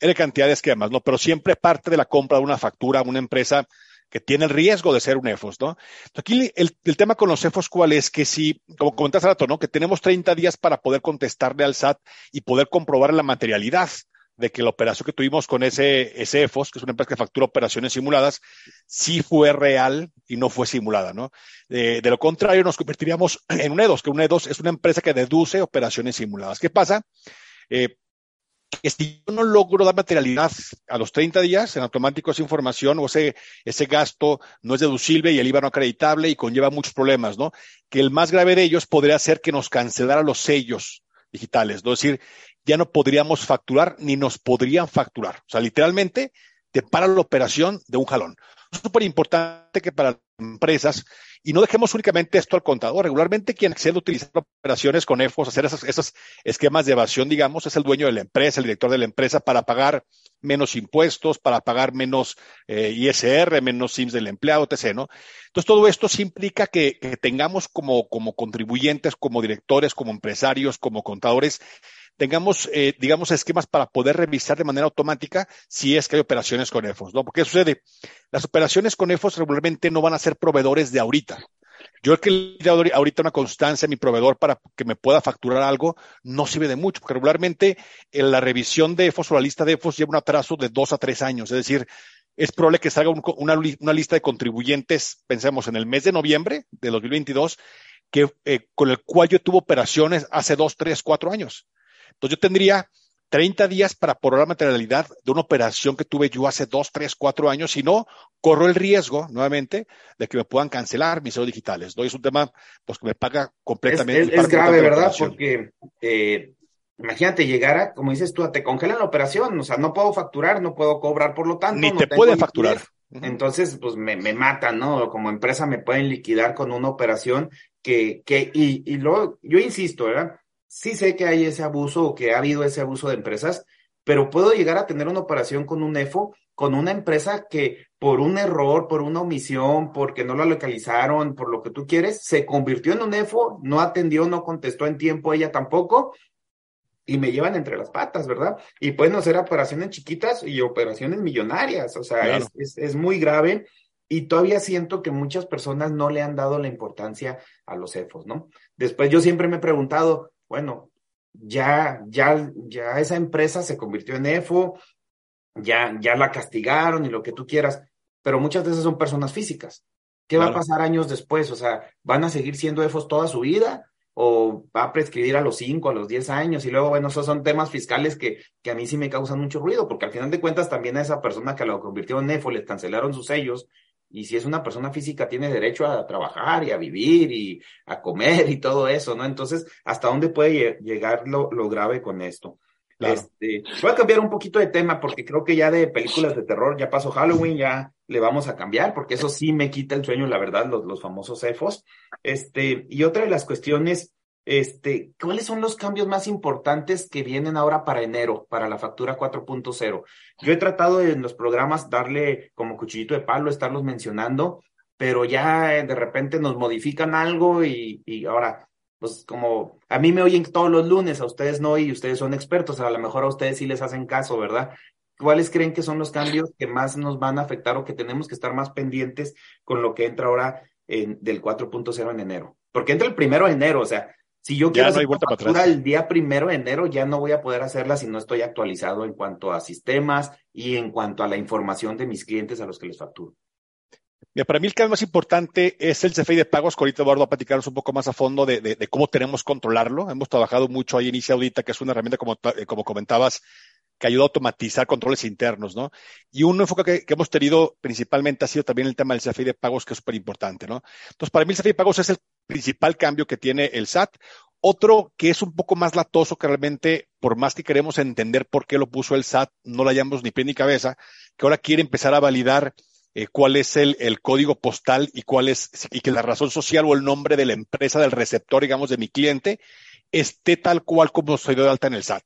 de cantidad de esquemas, ¿no? Pero siempre parte de la compra de una factura a una empresa que tiene el riesgo de ser un EFOS, ¿no? Aquí el, tema con los EFOS, ¿cuál es? Que si, como comentaste rato, ¿no? Que tenemos 30 días para poder contestarle al SAT y poder comprobar la materialidad de que la operación que tuvimos con ese, ese EFOS, que es una empresa que factura operaciones simuladas, sí fue real y no fue simulada, ¿no? de lo contrario, nos convertiríamos en un E2, que un E2 es una empresa que deduce operaciones simuladas. ¿Qué pasa? Eh, que si yo no logro dar materialidad a los 30 días, en automático esa información o ese, ese gasto no es deducible y el IVA no acreditable y conlleva muchos problemas, ¿no? Que el más grave de ellos podría ser que nos cancelara los sellos digitales, ¿no? Es decir, ya no podríamos facturar ni nos podrían facturar. O sea, literalmente te para la operación de un jalón. Súper importante que para empresas y no dejemos únicamente esto al contador. Regularmente quien accede a utilizar operaciones con EFOS, hacer esos, esquemas de evasión, digamos, es el dueño de la empresa, el director de la empresa, para pagar menos impuestos, para pagar menos eh, ISR, menos SIMS del empleado, etc. ¿no? Entonces, todo esto sí implica que, tengamos como, como contribuyentes, como directores, como empresarios, como contadores, tengamos, eh, digamos, esquemas para poder revisar de manera automática si es que hay operaciones con EFOS, ¿no? Porque ¿qué sucede? Las operaciones con EFOS regularmente no van a ser proveedores de ahorita. Yo que le ahorita una constancia a mi proveedor para que me pueda facturar algo no sirve de mucho, porque regularmente en la revisión de EFOS o la lista de EFOS lleva un atraso de dos a tres años. Es decir, es probable que salga una, lista de contribuyentes, pensemos, en el mes de noviembre de 2022, que, eh, con el cual yo tuve operaciones hace dos, tres, cuatro años. Entonces yo tendría 30 días para probar la materialidad de una operación que tuve yo hace dos, tres, cuatro años. Si no, corro el riesgo, nuevamente, de que me puedan cancelar mis sellos digitales. ¿no? Es un tema pues, que me paga completamente. Es, grave, ¿verdad? Porque eh, imagínate, llegara, como dices tú, te congelan la operación. O sea, no puedo facturar, no puedo cobrar, por lo tanto. Ni te pueden facturar. Entonces, pues me, me, matan, ¿no? Como empresa me pueden liquidar con una operación que, que y, y luego, yo insisto, ¿verdad? Sí sé que hay ese abuso o que ha habido ese abuso de empresas, pero puedo llegar a tener una operación con un EFO, con una empresa que por un error, por una omisión, porque no la localizaron, por lo que tú quieres, se convirtió en un EFO, no atendió, no contestó en tiempo ella tampoco, y me llevan entre las patas, ¿verdad? Y pueden hacer operaciones chiquitas y operaciones millonarias, o sea, es, es, muy grave y todavía siento que muchas personas no le han dado la importancia a los EFOS, ¿no? Después yo siempre me he preguntado, bueno, ya, ya, ya esa empresa se convirtió en EFO, ya, ya la castigaron y lo que tú quieras, pero muchas veces son personas físicas. ¿Qué va a pasar años después? O sea, ¿van a seguir siendo EFOS toda su vida? o va a prescribir a los 5, a los 10 años, y luego, bueno, esos son temas fiscales que, que a mí sí me causan mucho ruido, porque al final de cuentas también a esa persona que lo convirtió en EFO les cancelaron sus sellos, y si es una persona física tiene derecho a trabajar y a vivir y a comer y todo eso, ¿no? Entonces, ¿hasta dónde puede llegar lo, lo grave con esto? Este, voy a cambiar un poquito de tema porque creo que ya de películas de terror ya pasó Halloween, ya le vamos a cambiar porque eso sí me quita el sueño, la verdad, los, los famosos EFOS. Este, y otra de las cuestiones, este, ¿cuáles son los cambios más importantes que vienen ahora para enero, para la factura 4.0? Yo he tratado en los programas darle como cuchillito de palo, estarlos mencionando, pero ya de repente nos modifican algo y, y ahora pues como a mí me oyen todos los lunes, a ustedes no, y ustedes son expertos, a lo mejor a ustedes sí les hacen caso, ¿verdad? ¿Cuáles creen que son los cambios que más nos van a afectar o que tenemos que estar más pendientes con lo que entra ahora en, del 4.0 en enero? Porque entra el primero de enero, o sea, si yo quiero hacer factura el día primero de enero, ya no voy a poder hacerla si no estoy actualizado en cuanto a sistemas y en cuanto a la información de mis clientes a los que les facturo para mí el cambio más importante es el CFI de pagos, que ahorita Eduardo va a platicarnos un poco más a fondo de, cómo tenemos controlarlo. Hemos trabajado mucho ahí en ICE Audita, que es una herramienta, como, como comentabas, que ayuda a automatizar controles internos, ¿no? Y un enfoque que, que, hemos tenido principalmente ha sido también el tema del CFI de pagos, que es súper importante, ¿no? Entonces, para mí el CFI de pagos es el principal cambio que tiene el SAT. Otro que es un poco más latoso, que realmente, por más que queremos entender por qué lo puso el SAT, no lo hallamos ni pie ni cabeza, que ahora quiere empezar a validar eh, cuál es el, el, código postal y cuál es, y que la razón social o el nombre de la empresa, del receptor, digamos, de mi cliente, esté tal cual como soy de alta en el SAT.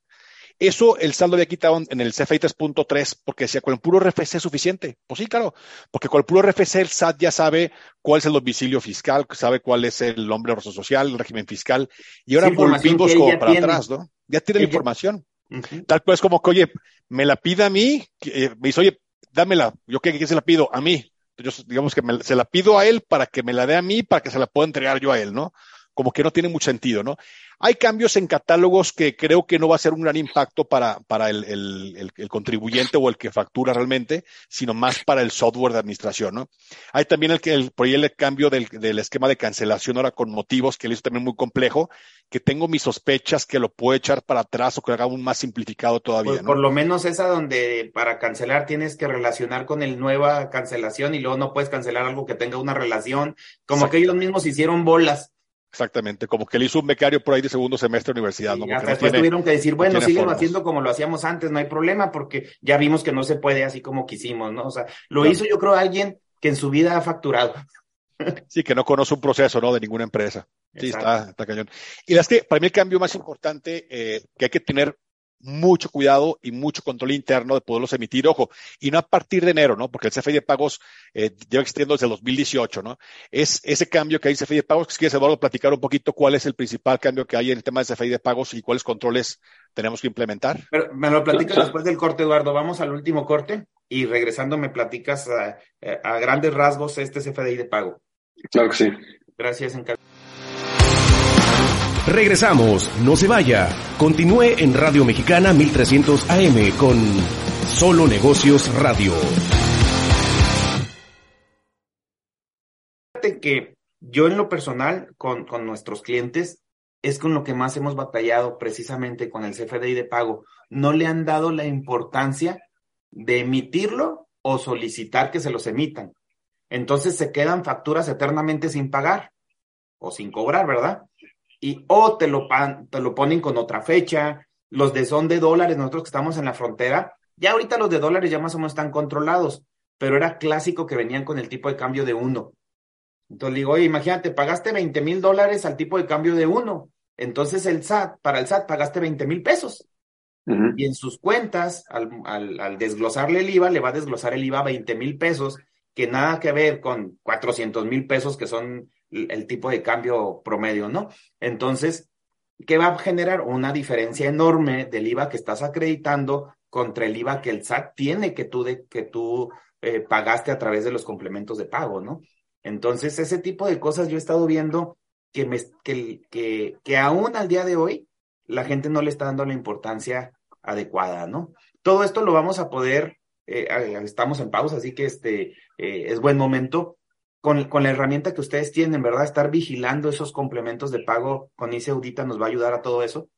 Eso el saldo había quitado en el CFI 3.3 porque decía con el puro RFC es suficiente. Pues sí, claro, porque con el puro RFC el SAT ya sabe cuál es el domicilio fiscal, sabe cuál es el nombre social, el régimen fiscal. Y ahora volvimos como para atrás, ¿no? Ya tiene la información. Tal cual es como que, oye, me la pida a mí, eh, me dice, oye, dámela, yo qué, se la pido, a mí. Yo, digamos que se la pido a él para que me la dé a mí, para que se la pueda entregar yo a él, ¿no? Como que no tiene mucho sentido, ¿no? Hay cambios en catálogos que creo que no va a ser un gran impacto para, para el, el, el, contribuyente o el que factura realmente, sino más para el software de administración, ¿no? Hay también el, el, el cambio del, del, esquema de cancelación ahora con motivos, que lo hizo también muy complejo, que tengo mis sospechas que lo puede echar para atrás o que lo haga aún más simplificado todavía, pues ¿no? Por lo menos esa donde para cancelar tienes que relacionar con el nueva cancelación y luego no puedes cancelar algo que tenga una relación, como que ellos mismos hicieron bolas. Exactamente, como que le hizo un becario por ahí de segundo semestre de universidad. ¿no? hasta después tuvieron que decir, bueno, siguen haciendo como lo hacíamos antes, no hay problema, porque ya vimos que no se puede así como quisimos, ¿no? O sea, lo hizo yo creo alguien que en su vida ha facturado. Sí, que no conoce un proceso, ¿no? De ninguna empresa. Sí, está, está cañón. Y las que, para mí el cambio más importante eh, que hay que tener mucho cuidado y mucho control interno de poderlos emitir, ojo, y no a partir de enero, ¿no? Porque el CFI de pagos eh, lleva existiendo desde el 2018, ¿no? Es ese cambio que hay en CFI de pagos, que si quieres, Eduardo, platicar un poquito cuál es el principal cambio que hay en el tema de CFI de pagos y cuáles controles tenemos que implementar. Pero me lo platicas después del corte, Eduardo. Vamos al último corte y regresando me platicas a, a grandes rasgos este CFDI de pago. Claro que sí. Gracias, encantado. Regresamos, no se vaya. Continúe en Radio Mexicana 1300 AM con Solo Negocios Radio. Fíjate que yo en lo personal, con, con nuestros clientes, es con lo que más hemos batallado precisamente con el CFDI de pago. No le han dado la importancia de emitirlo o solicitar que se los emitan. Entonces se quedan facturas eternamente sin pagar o sin cobrar, ¿verdad? Y o te lo, te lo ponen con otra fecha, los de son de dólares, nosotros que estamos en la frontera, ya ahorita los de dólares ya más o menos están controlados, pero era clásico que venían con el tipo de cambio de uno. Entonces digo, oye, imagínate, pagaste 20 mil dólares al tipo de cambio de uno. Entonces el SAT, para el SAT pagaste 20 mil pesos. Y en sus cuentas, al, al, al, desglosarle el IVA, le va a desglosar el IVA 20 mil pesos, que nada que ver con 400 mil pesos, que son el tipo de cambio promedio, ¿no? Entonces, ¿qué va a generar? Una diferencia enorme del IVA que estás acreditando contra el IVA que el SAT tiene que tú, de, que tú eh, pagaste a través de los complementos de pago, ¿no? Entonces, ese tipo de cosas yo he estado viendo que, me, que, que, aún al día de hoy la gente no le está dando la importancia adecuada, ¿no? Todo esto lo vamos a poder, eh, estamos en pausa, así que este eh, es buen momento con, con, la herramienta que ustedes tienen, ¿verdad? Estar vigilando esos complementos de pago con ICE Audita nos va a ayudar a todo eso.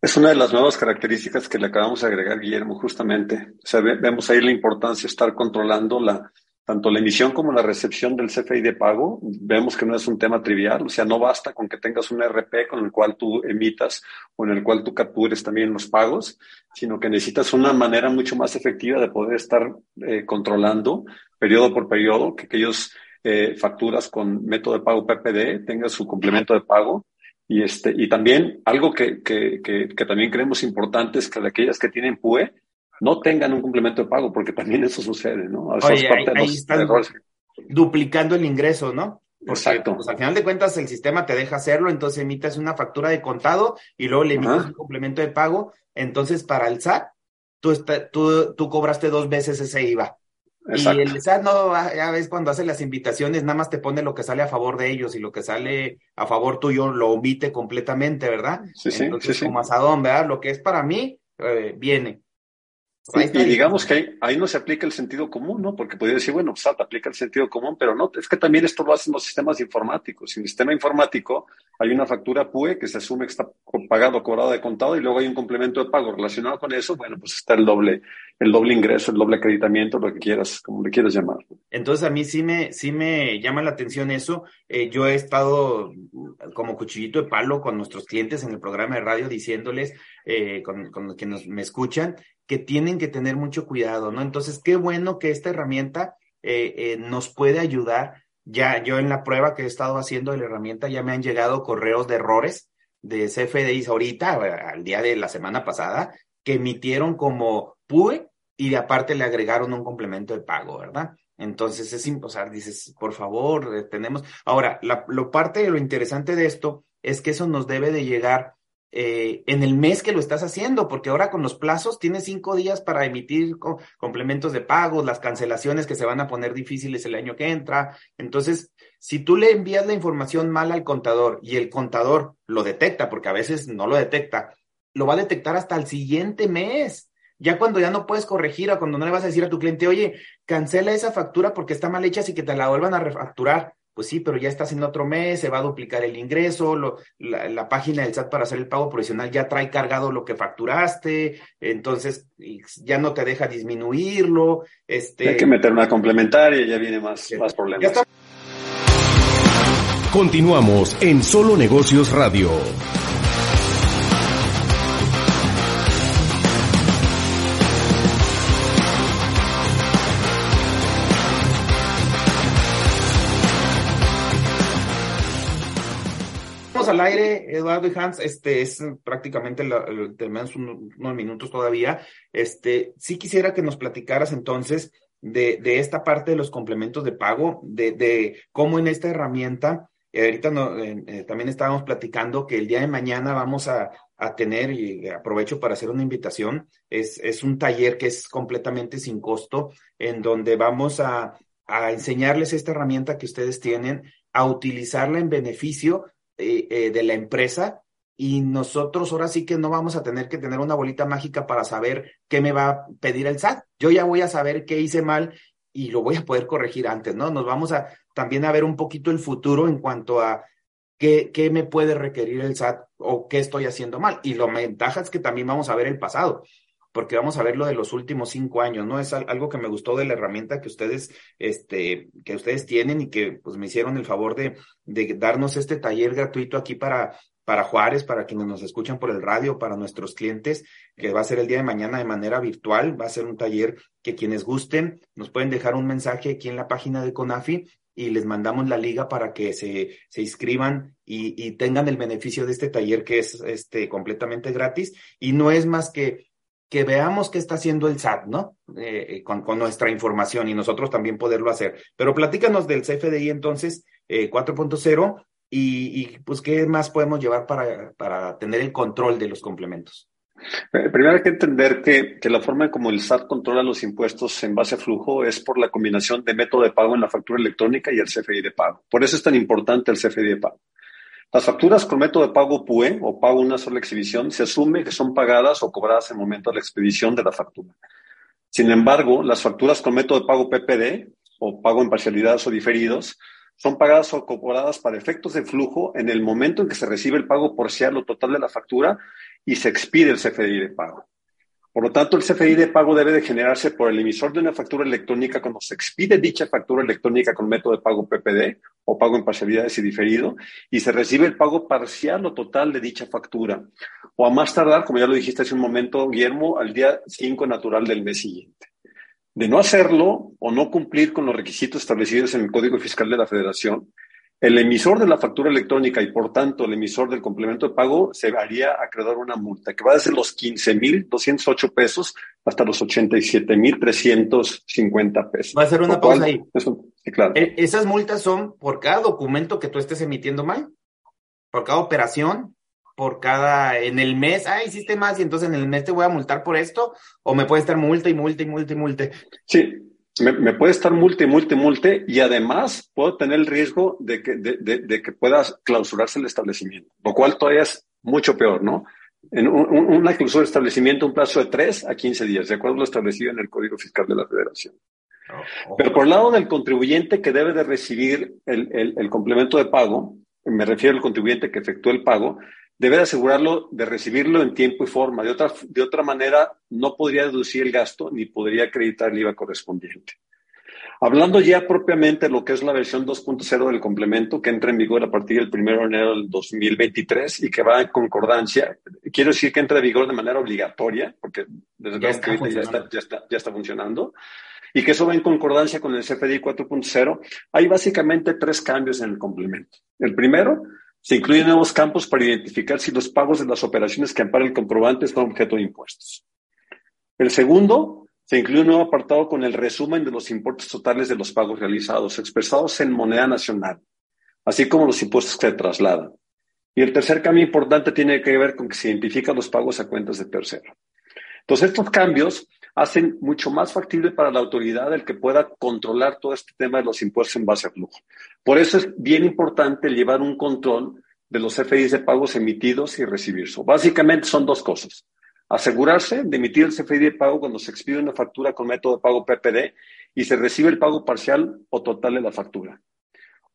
Es una de las nuevas características que le acabamos de agregar, Guillermo, justamente. O sea, vemos ahí la importancia de estar controlando la, tanto la emisión como la recepción del CFI de pago, vemos que no es un tema trivial, o sea, no basta con que tengas un RP con el cual tú emitas o en el cual tú captures también los pagos, sino que necesitas una manera mucho más efectiva de poder estar eh, controlando periodo por periodo, que aquellos eh, facturas con método de pago PPD tengan su complemento de pago. Y, este, y también algo que, que, que, que también creemos importante es que de aquellas que tienen PUE, no tengan un complemento de pago, porque también eso sucede, ¿no? Oye, ahí, están duplicando el ingreso, ¿no? Exacto. Pues, al final de cuentas el sistema te deja hacerlo, entonces emites una factura de contado y luego le emites un complemento de pago. Entonces, para el SAT, tú, tú, tú cobraste dos veces ese IVA. Exacto. Y el SAT no, ya ves, cuando hace las invitaciones, nada más te pone lo que sale a favor de ellos y lo que sale a favor tuyo lo omite completamente, ¿verdad? Sí, sí, Entonces, sí, como asadón, ¿verdad? Lo que es para mí, eh, viene y digamos que ahí, no se aplica el sentido común, ¿no? Porque podría decir, bueno, SAT aplica el sentido común, pero no, es que también esto lo hacen los sistemas informáticos. En el sistema informático hay una factura PUE que se asume que está pagado, cobrado de contado, y luego hay un complemento de pago relacionado con eso, bueno, pues está el doble, el doble ingreso, el doble acreditamiento, lo que quieras, como le quieras llamar. Entonces a mí sí me, sí me llama la atención eso. Eh, yo he estado como cuchillito de palo con nuestros clientes en el programa de radio diciéndoles, eh, con, con los que nos, me escuchan, que tienen que tener mucho cuidado, ¿no? Entonces, qué bueno que esta herramienta eh, eh, nos puede ayudar. Ya yo en la prueba que he estado haciendo de la herramienta ya me han llegado correos de errores de CFDIs ahorita, al día de la semana pasada, que emitieron como PUE y de aparte le agregaron un complemento de pago, ¿verdad? Entonces es imposible, dices, por favor, eh, tenemos. Ahora, lo parte de lo interesante de esto es que eso nos debe de llegar eh, en el mes que lo estás haciendo, porque ahora con los plazos tienes cinco días para emitir complementos de pagos, las cancelaciones que se van a poner difíciles el año que entra. Entonces, si tú le envías la información mal al contador y el contador lo detecta, porque a veces no lo detecta, lo va a detectar hasta el siguiente mes. Ya cuando ya no puedes corregir o cuando no le vas a decir a tu cliente, oye, cancela esa factura porque está mal hecha, así que te la vuelvan a refacturar pues sí, pero ya estás en otro mes, se va a duplicar el ingreso, lo, la, página del SAT para hacer el pago provisional ya trae cargado lo que facturaste, entonces ya no te deja disminuirlo. Este... Hay que meter una complementaria y ya viene más, más problemas. Continuamos en Solo Negocios Radio. Al aire, Eduardo y Hans, este es prácticamente el, tenemos unos minutos todavía. Este, sí quisiera que nos platicaras entonces de, de esta parte de los complementos de pago, de, de cómo en esta herramienta, eh, ahorita no, eh, también estábamos platicando que el día de mañana vamos a, a tener, y aprovecho para hacer una invitación, es, es un taller que es completamente sin costo, en donde vamos a, a enseñarles esta herramienta que ustedes tienen, a utilizarla en beneficio eh, eh, de la empresa y nosotros ahora sí que no vamos a tener que tener una bolita mágica para saber qué me va a pedir el SAT. Yo ya voy a saber qué hice mal y lo voy a poder corregir antes, ¿no? Nos vamos a también a ver un poquito el futuro en cuanto a qué, qué me puede requerir el SAT o qué estoy haciendo mal. Y lo ventaja es que también vamos a ver el pasado porque vamos a ver lo de los últimos cinco años, ¿no? Es algo que me gustó de la herramienta que ustedes, este, que ustedes tienen y que pues me hicieron el favor de, de darnos este taller gratuito aquí para, para Juárez, para quienes nos escuchan por el radio, para nuestros clientes, que va a ser el día de mañana de manera virtual. Va a ser un taller que quienes gusten nos pueden dejar un mensaje aquí en la página de CONAFI y les mandamos la liga para que se, se inscriban y, y, tengan el beneficio de este taller que es este, completamente gratis. Y no es más que que veamos qué está haciendo el SAT, ¿no? Eh, eh, con, nuestra información y nosotros también poderlo hacer. Pero platícanos del CFDI entonces eh, 4.0 y, y, pues qué más podemos llevar para, para tener el control de los complementos. Eh, primero hay que entender que, que, la forma como el SAT controla los impuestos en base a flujo es por la combinación de método de pago en la factura electrónica y el CFDI de pago. Por eso es tan importante el CFDI de pago. Las facturas con método de pago PUE o pago una sola exhibición se asume que son pagadas o cobradas en el momento de la expedición de la factura. Sin embargo, las facturas con método de pago PPD o pago en parcialidades o diferidos son pagadas o cobradas para efectos de flujo en el momento en que se recibe el pago parcial o total de la factura y se expide el CFDI de pago. Por lo tanto, el CFDI de pago debe de generarse por el emisor de una factura electrónica cuando se expide dicha factura electrónica con método de pago PPD o pago en parcialidades y diferido y se recibe el pago parcial o total de dicha factura. O a más tardar, como ya lo dijiste hace un momento, Guillermo, al día 5 natural del mes siguiente. De no hacerlo o no cumplir con los requisitos establecidos en el Código Fiscal de la Federación, el emisor de la factura electrónica y por tanto el emisor del complemento de pago se haría acreedor una multa que va desde los 15.208 pesos hasta los 87.350 pesos. Va a ser una pausa ahí. Eso, sí, claro. E, ¿Esas multas son por cada documento que tú estés emitiendo mal? ¿Por cada operación? ¿Por cada, en el mes, ah, hiciste más y entonces en el mes te voy a multar por esto? ¿O me puede estar multa y multa y multa y multa? Sí, me, me, puede estar multe, multe, multe, y además puedo tener el riesgo de que, de, de, de que pueda clausurarse el establecimiento, lo cual todavía es mucho peor, ¿no? En un, una clausura de establecimiento, un plazo de 3 a 15 días, de acuerdo a lo establecido en el Código Fiscal de la Federación. Oh, oh. Pero por el lado del contribuyente que debe de recibir el, el, el complemento de pago, me refiero al contribuyente que efectúa el pago, debe de asegurarlo de recibirlo en tiempo y forma. De otra, de otra manera, no podría deducir el gasto ni podría acreditar el IVA correspondiente. Hablando ya propiamente de lo que es la versión 2.0 del complemento, que entra en vigor a partir del 1 de enero del 2023 y que va en concordancia, quiero decir que entra en vigor de manera obligatoria, porque desde ya, está ya, está, ya, está, ya está funcionando, y que eso va en concordancia con el CFDI 4.0, hay básicamente tres cambios en el complemento. El primero, se incluyen nuevos campos para identificar si los pagos de las operaciones que ampara el comprobante son objeto de impuestos. El segundo, se incluye un nuevo apartado con el resumen de los importes totales de los pagos realizados, expresados en moneda nacional, así como los impuestos que se trasladan. Y el tercer cambio importante tiene que ver con que se identifican los pagos a cuentas de tercero. Entonces, estos cambios hacen mucho más factible para la autoridad el que pueda controlar todo este tema de los impuestos en base a flujo. Por eso es bien importante llevar un control de los CFDIs de pagos emitidos y recibirse. Básicamente son dos cosas. Asegurarse de emitir el CFDI de pago cuando se expide una factura con método de pago PPD y se recibe el pago parcial o total de la factura.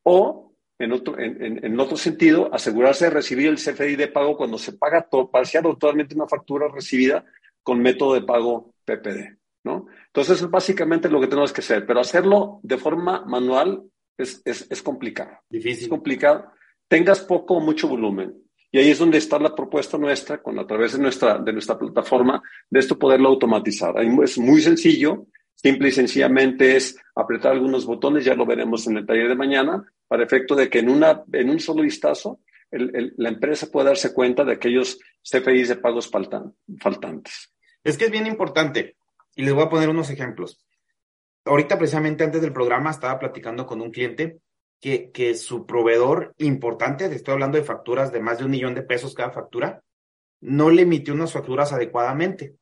O, en otro, en, en otro sentido, asegurarse de recibir el CFDI de pago cuando se paga parcial o totalmente una factura recibida con método de pago PPD, ¿no? Entonces, es básicamente lo que tenemos que hacer, pero hacerlo de forma manual es, es, es complicado. Difícil. Es complicado. Tengas poco o mucho volumen. Y ahí es donde está la propuesta nuestra, con, a través de nuestra, de nuestra plataforma, de esto poderlo automatizar. Ahí es muy sencillo, simple y sencillamente es apretar algunos botones, ya lo veremos en el taller de mañana, para efecto de que en, una, en un solo vistazo el, el, la empresa pueda darse cuenta de aquellos CFIs de pagos faltan, faltantes. Es que es bien importante y les voy a poner unos ejemplos. Ahorita precisamente antes del programa estaba platicando con un cliente que, que su proveedor importante, estoy hablando de facturas de más de un millón de pesos cada factura, no le emitió unas facturas adecuadamente.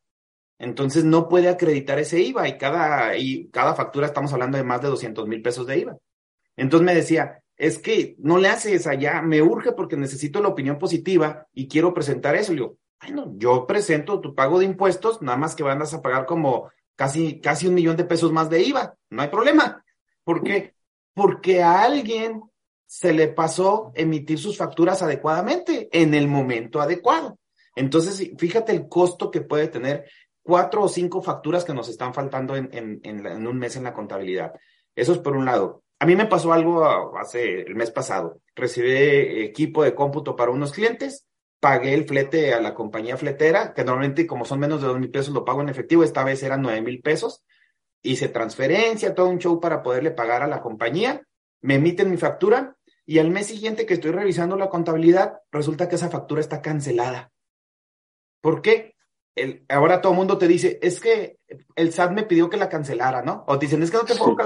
Entonces no puede acreditar ese IVA y cada, y cada factura estamos hablando de más de 200 mil pesos de IVA. Entonces me decía, es que no le haces allá, me urge porque necesito la opinión positiva y quiero presentar eso. Y yo, bueno, yo presento tu pago de impuestos, nada más que van a pagar como casi, casi un millón de pesos más de IVA. No hay problema. ¿Por qué? Porque a alguien se le pasó emitir sus facturas adecuadamente en el momento adecuado. Entonces, fíjate el costo que puede tener cuatro o cinco facturas que nos están faltando en, en, un mes en la contabilidad. Eso es por un lado. A mí me pasó algo hace el mes pasado. Recibí equipo de cómputo para unos clientes, pagué el flete a la compañía fletera, que normalmente como son menos de dos mil pesos lo pago en efectivo, esta vez eran nueve mil pesos. Hice transferencia, todo un show para poderle pagar a la compañía, me emiten mi factura y al mes siguiente que estoy revisando la contabilidad, resulta que esa factura está cancelada. ¿Por qué? El, ahora todo el mundo te dice, es que el SAT me pidió que la cancelara, ¿no? O dicen, es que no te puedo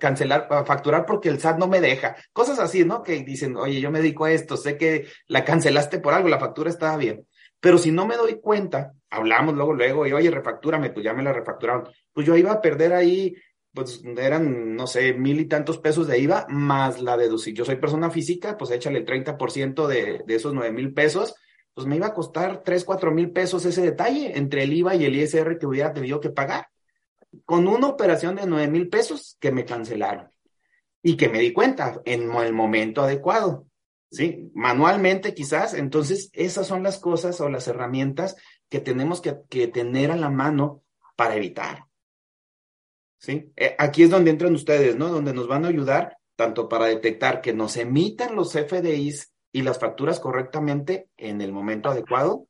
cancelar, facturar porque el SAT no me deja. Cosas así, ¿no? Que dicen, oye, yo me dedico a esto, sé que la cancelaste por algo, la factura estaba bien. Pero si no me doy cuenta, hablamos luego, luego, y oye, refactúrame, pues ya me la refacturaron. Pues yo iba a perder ahí, pues eran, no sé, mil y tantos pesos de IVA, más la deducción. Yo soy persona física, pues échale el 30% de, de esos nueve mil pesos pues me iba a costar tres, cuatro mil pesos ese detalle entre el IVA y el ISR que hubiera tenido que pagar. Con una operación de nueve mil pesos que me cancelaron y que me di cuenta en el momento adecuado. ¿Sí? Manualmente quizás. Entonces, esas son las cosas o las herramientas que tenemos que, que tener a la mano para evitar. ¿Sí? Eh, aquí es donde entran ustedes, ¿no? Donde nos van a ayudar tanto para detectar que nos emitan los FDIs y las facturas correctamente en el momento adecuado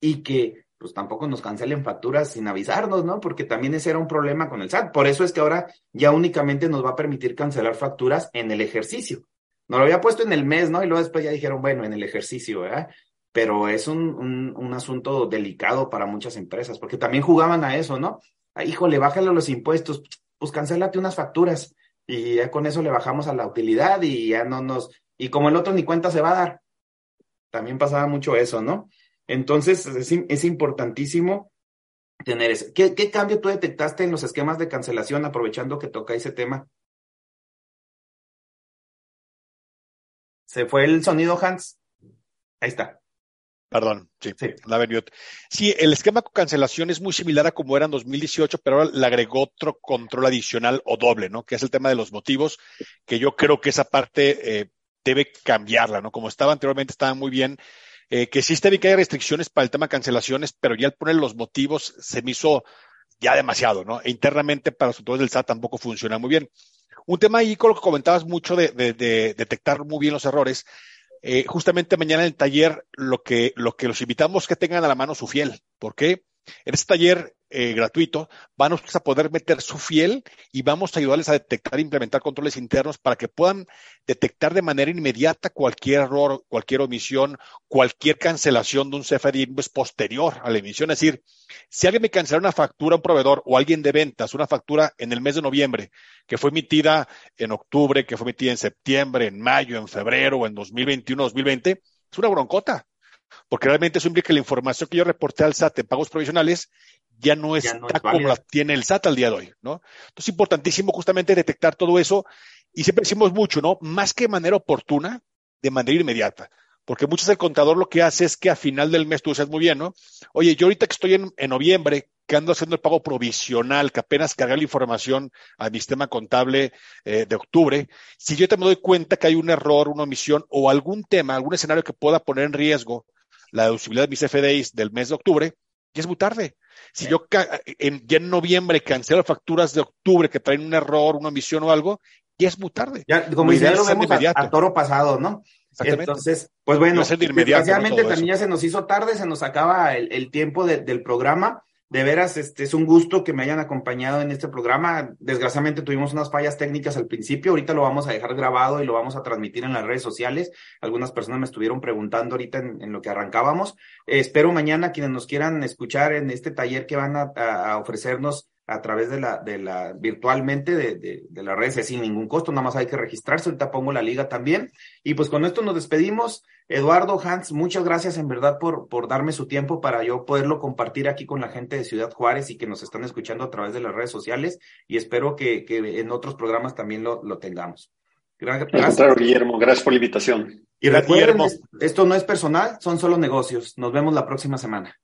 y que pues tampoco nos cancelen facturas sin avisarnos, ¿no? Porque también ese era un problema con el SAT. Por eso es que ahora ya únicamente nos va a permitir cancelar facturas en el ejercicio. No lo había puesto en el mes, ¿no? Y luego después ya dijeron, bueno, en el ejercicio, ¿verdad? Pero es un, un, un asunto delicado para muchas empresas, porque también jugaban a eso, ¿no? Ah, híjole, bájale los impuestos, pues cancélate unas facturas y ya con eso le bajamos a la utilidad y ya no nos, y como el otro ni cuenta se va a dar. También pasaba mucho eso, ¿no? Entonces es, importantísimo tener eso. ¿Qué, ¿Qué, cambio tú detectaste en los esquemas de cancelación aprovechando que toca ese tema? ¿Se fue el sonido, Hans? Ahí está. Perdón, sí, sí. Sí, el esquema con cancelación es muy similar a como era en 2018, pero ahora le agregó otro control adicional o doble, ¿no? Que es el tema de los motivos, que yo creo que esa parte eh, debe cambiarla, ¿no? Como estaba anteriormente, estaba muy bien. Eh, que sí está bien que hay restricciones para el tema de cancelaciones, pero ya al poner los motivos se me hizo ya demasiado, ¿no? E internamente para los autores del SAT tampoco funciona muy bien. Un tema ahí con lo que comentabas mucho de, detectar muy bien los errores. Eh, justamente mañana en el taller lo que, lo que los invitamos que tengan a la mano su fiel. ¿Por qué? En este taller eh, gratuito, van a poder meter su fiel y vamos a ayudarles a detectar e implementar controles internos para que puedan detectar de manera inmediata cualquier error, cualquier omisión, cualquier cancelación de un CFDI posterior a la emisión. Es decir, si alguien me cancela una factura a un proveedor o alguien de ventas, una factura en el mes de noviembre, que fue emitida en octubre, que fue emitida en septiembre, en mayo, en febrero o en 2021, 2020, es una broncota porque realmente eso implica que la información que yo reporté al SAT en pagos provisionales ya no está como la tiene el SAT al día de hoy, ¿no? Entonces es importantísimo justamente detectar todo eso y siempre decimos mucho, ¿no? Más que de manera oportuna, de manera inmediata. Porque muchas el contador lo que hace es que a final del mes tú dices muy bien, ¿no? Oye, yo ahorita que estoy en, noviembre, que ando haciendo el pago provisional, que apenas cargué la información a mi sistema contable eh, de octubre, si yo te me doy cuenta que hay un error, una omisión o algún tema, algún escenario que pueda poner en riesgo la deducibilidad de mis FDIs del mes de octubre, ya es muy tarde. Si yo en, ya en noviembre cancelo facturas de octubre que traen un error, una omisión o algo, ya es muy tarde. Ya, como ya lo vemos a, toro pasado, ¿no? Entonces, pues bueno, desgraciadamente también ya se nos hizo tarde, se nos acaba el, tiempo del programa. De veras, este es un gusto que me hayan acompañado en este programa. Desgraciadamente tuvimos unas fallas técnicas al principio. Ahorita lo vamos a dejar grabado y lo vamos a transmitir en las redes sociales. Algunas personas me estuvieron preguntando ahorita en, lo que arrancábamos. espero mañana quienes nos quieran escuchar en este taller que van a ofrecernos a través de la, de la, virtualmente de, de, de las redes sin ningún costo, nada más hay que registrarse, ahorita pongo la liga también. Y pues con esto nos despedimos. Eduardo Hans, muchas gracias en verdad por, por darme su tiempo para yo poderlo compartir aquí con la gente de Ciudad Juárez y que nos están escuchando a través de las redes sociales y espero que, que en otros programas también lo, lo tengamos. Gracias. Guillermo, gracias por la invitación. Y recuerden, esto no es personal, son solo negocios. Nos vemos la próxima semana.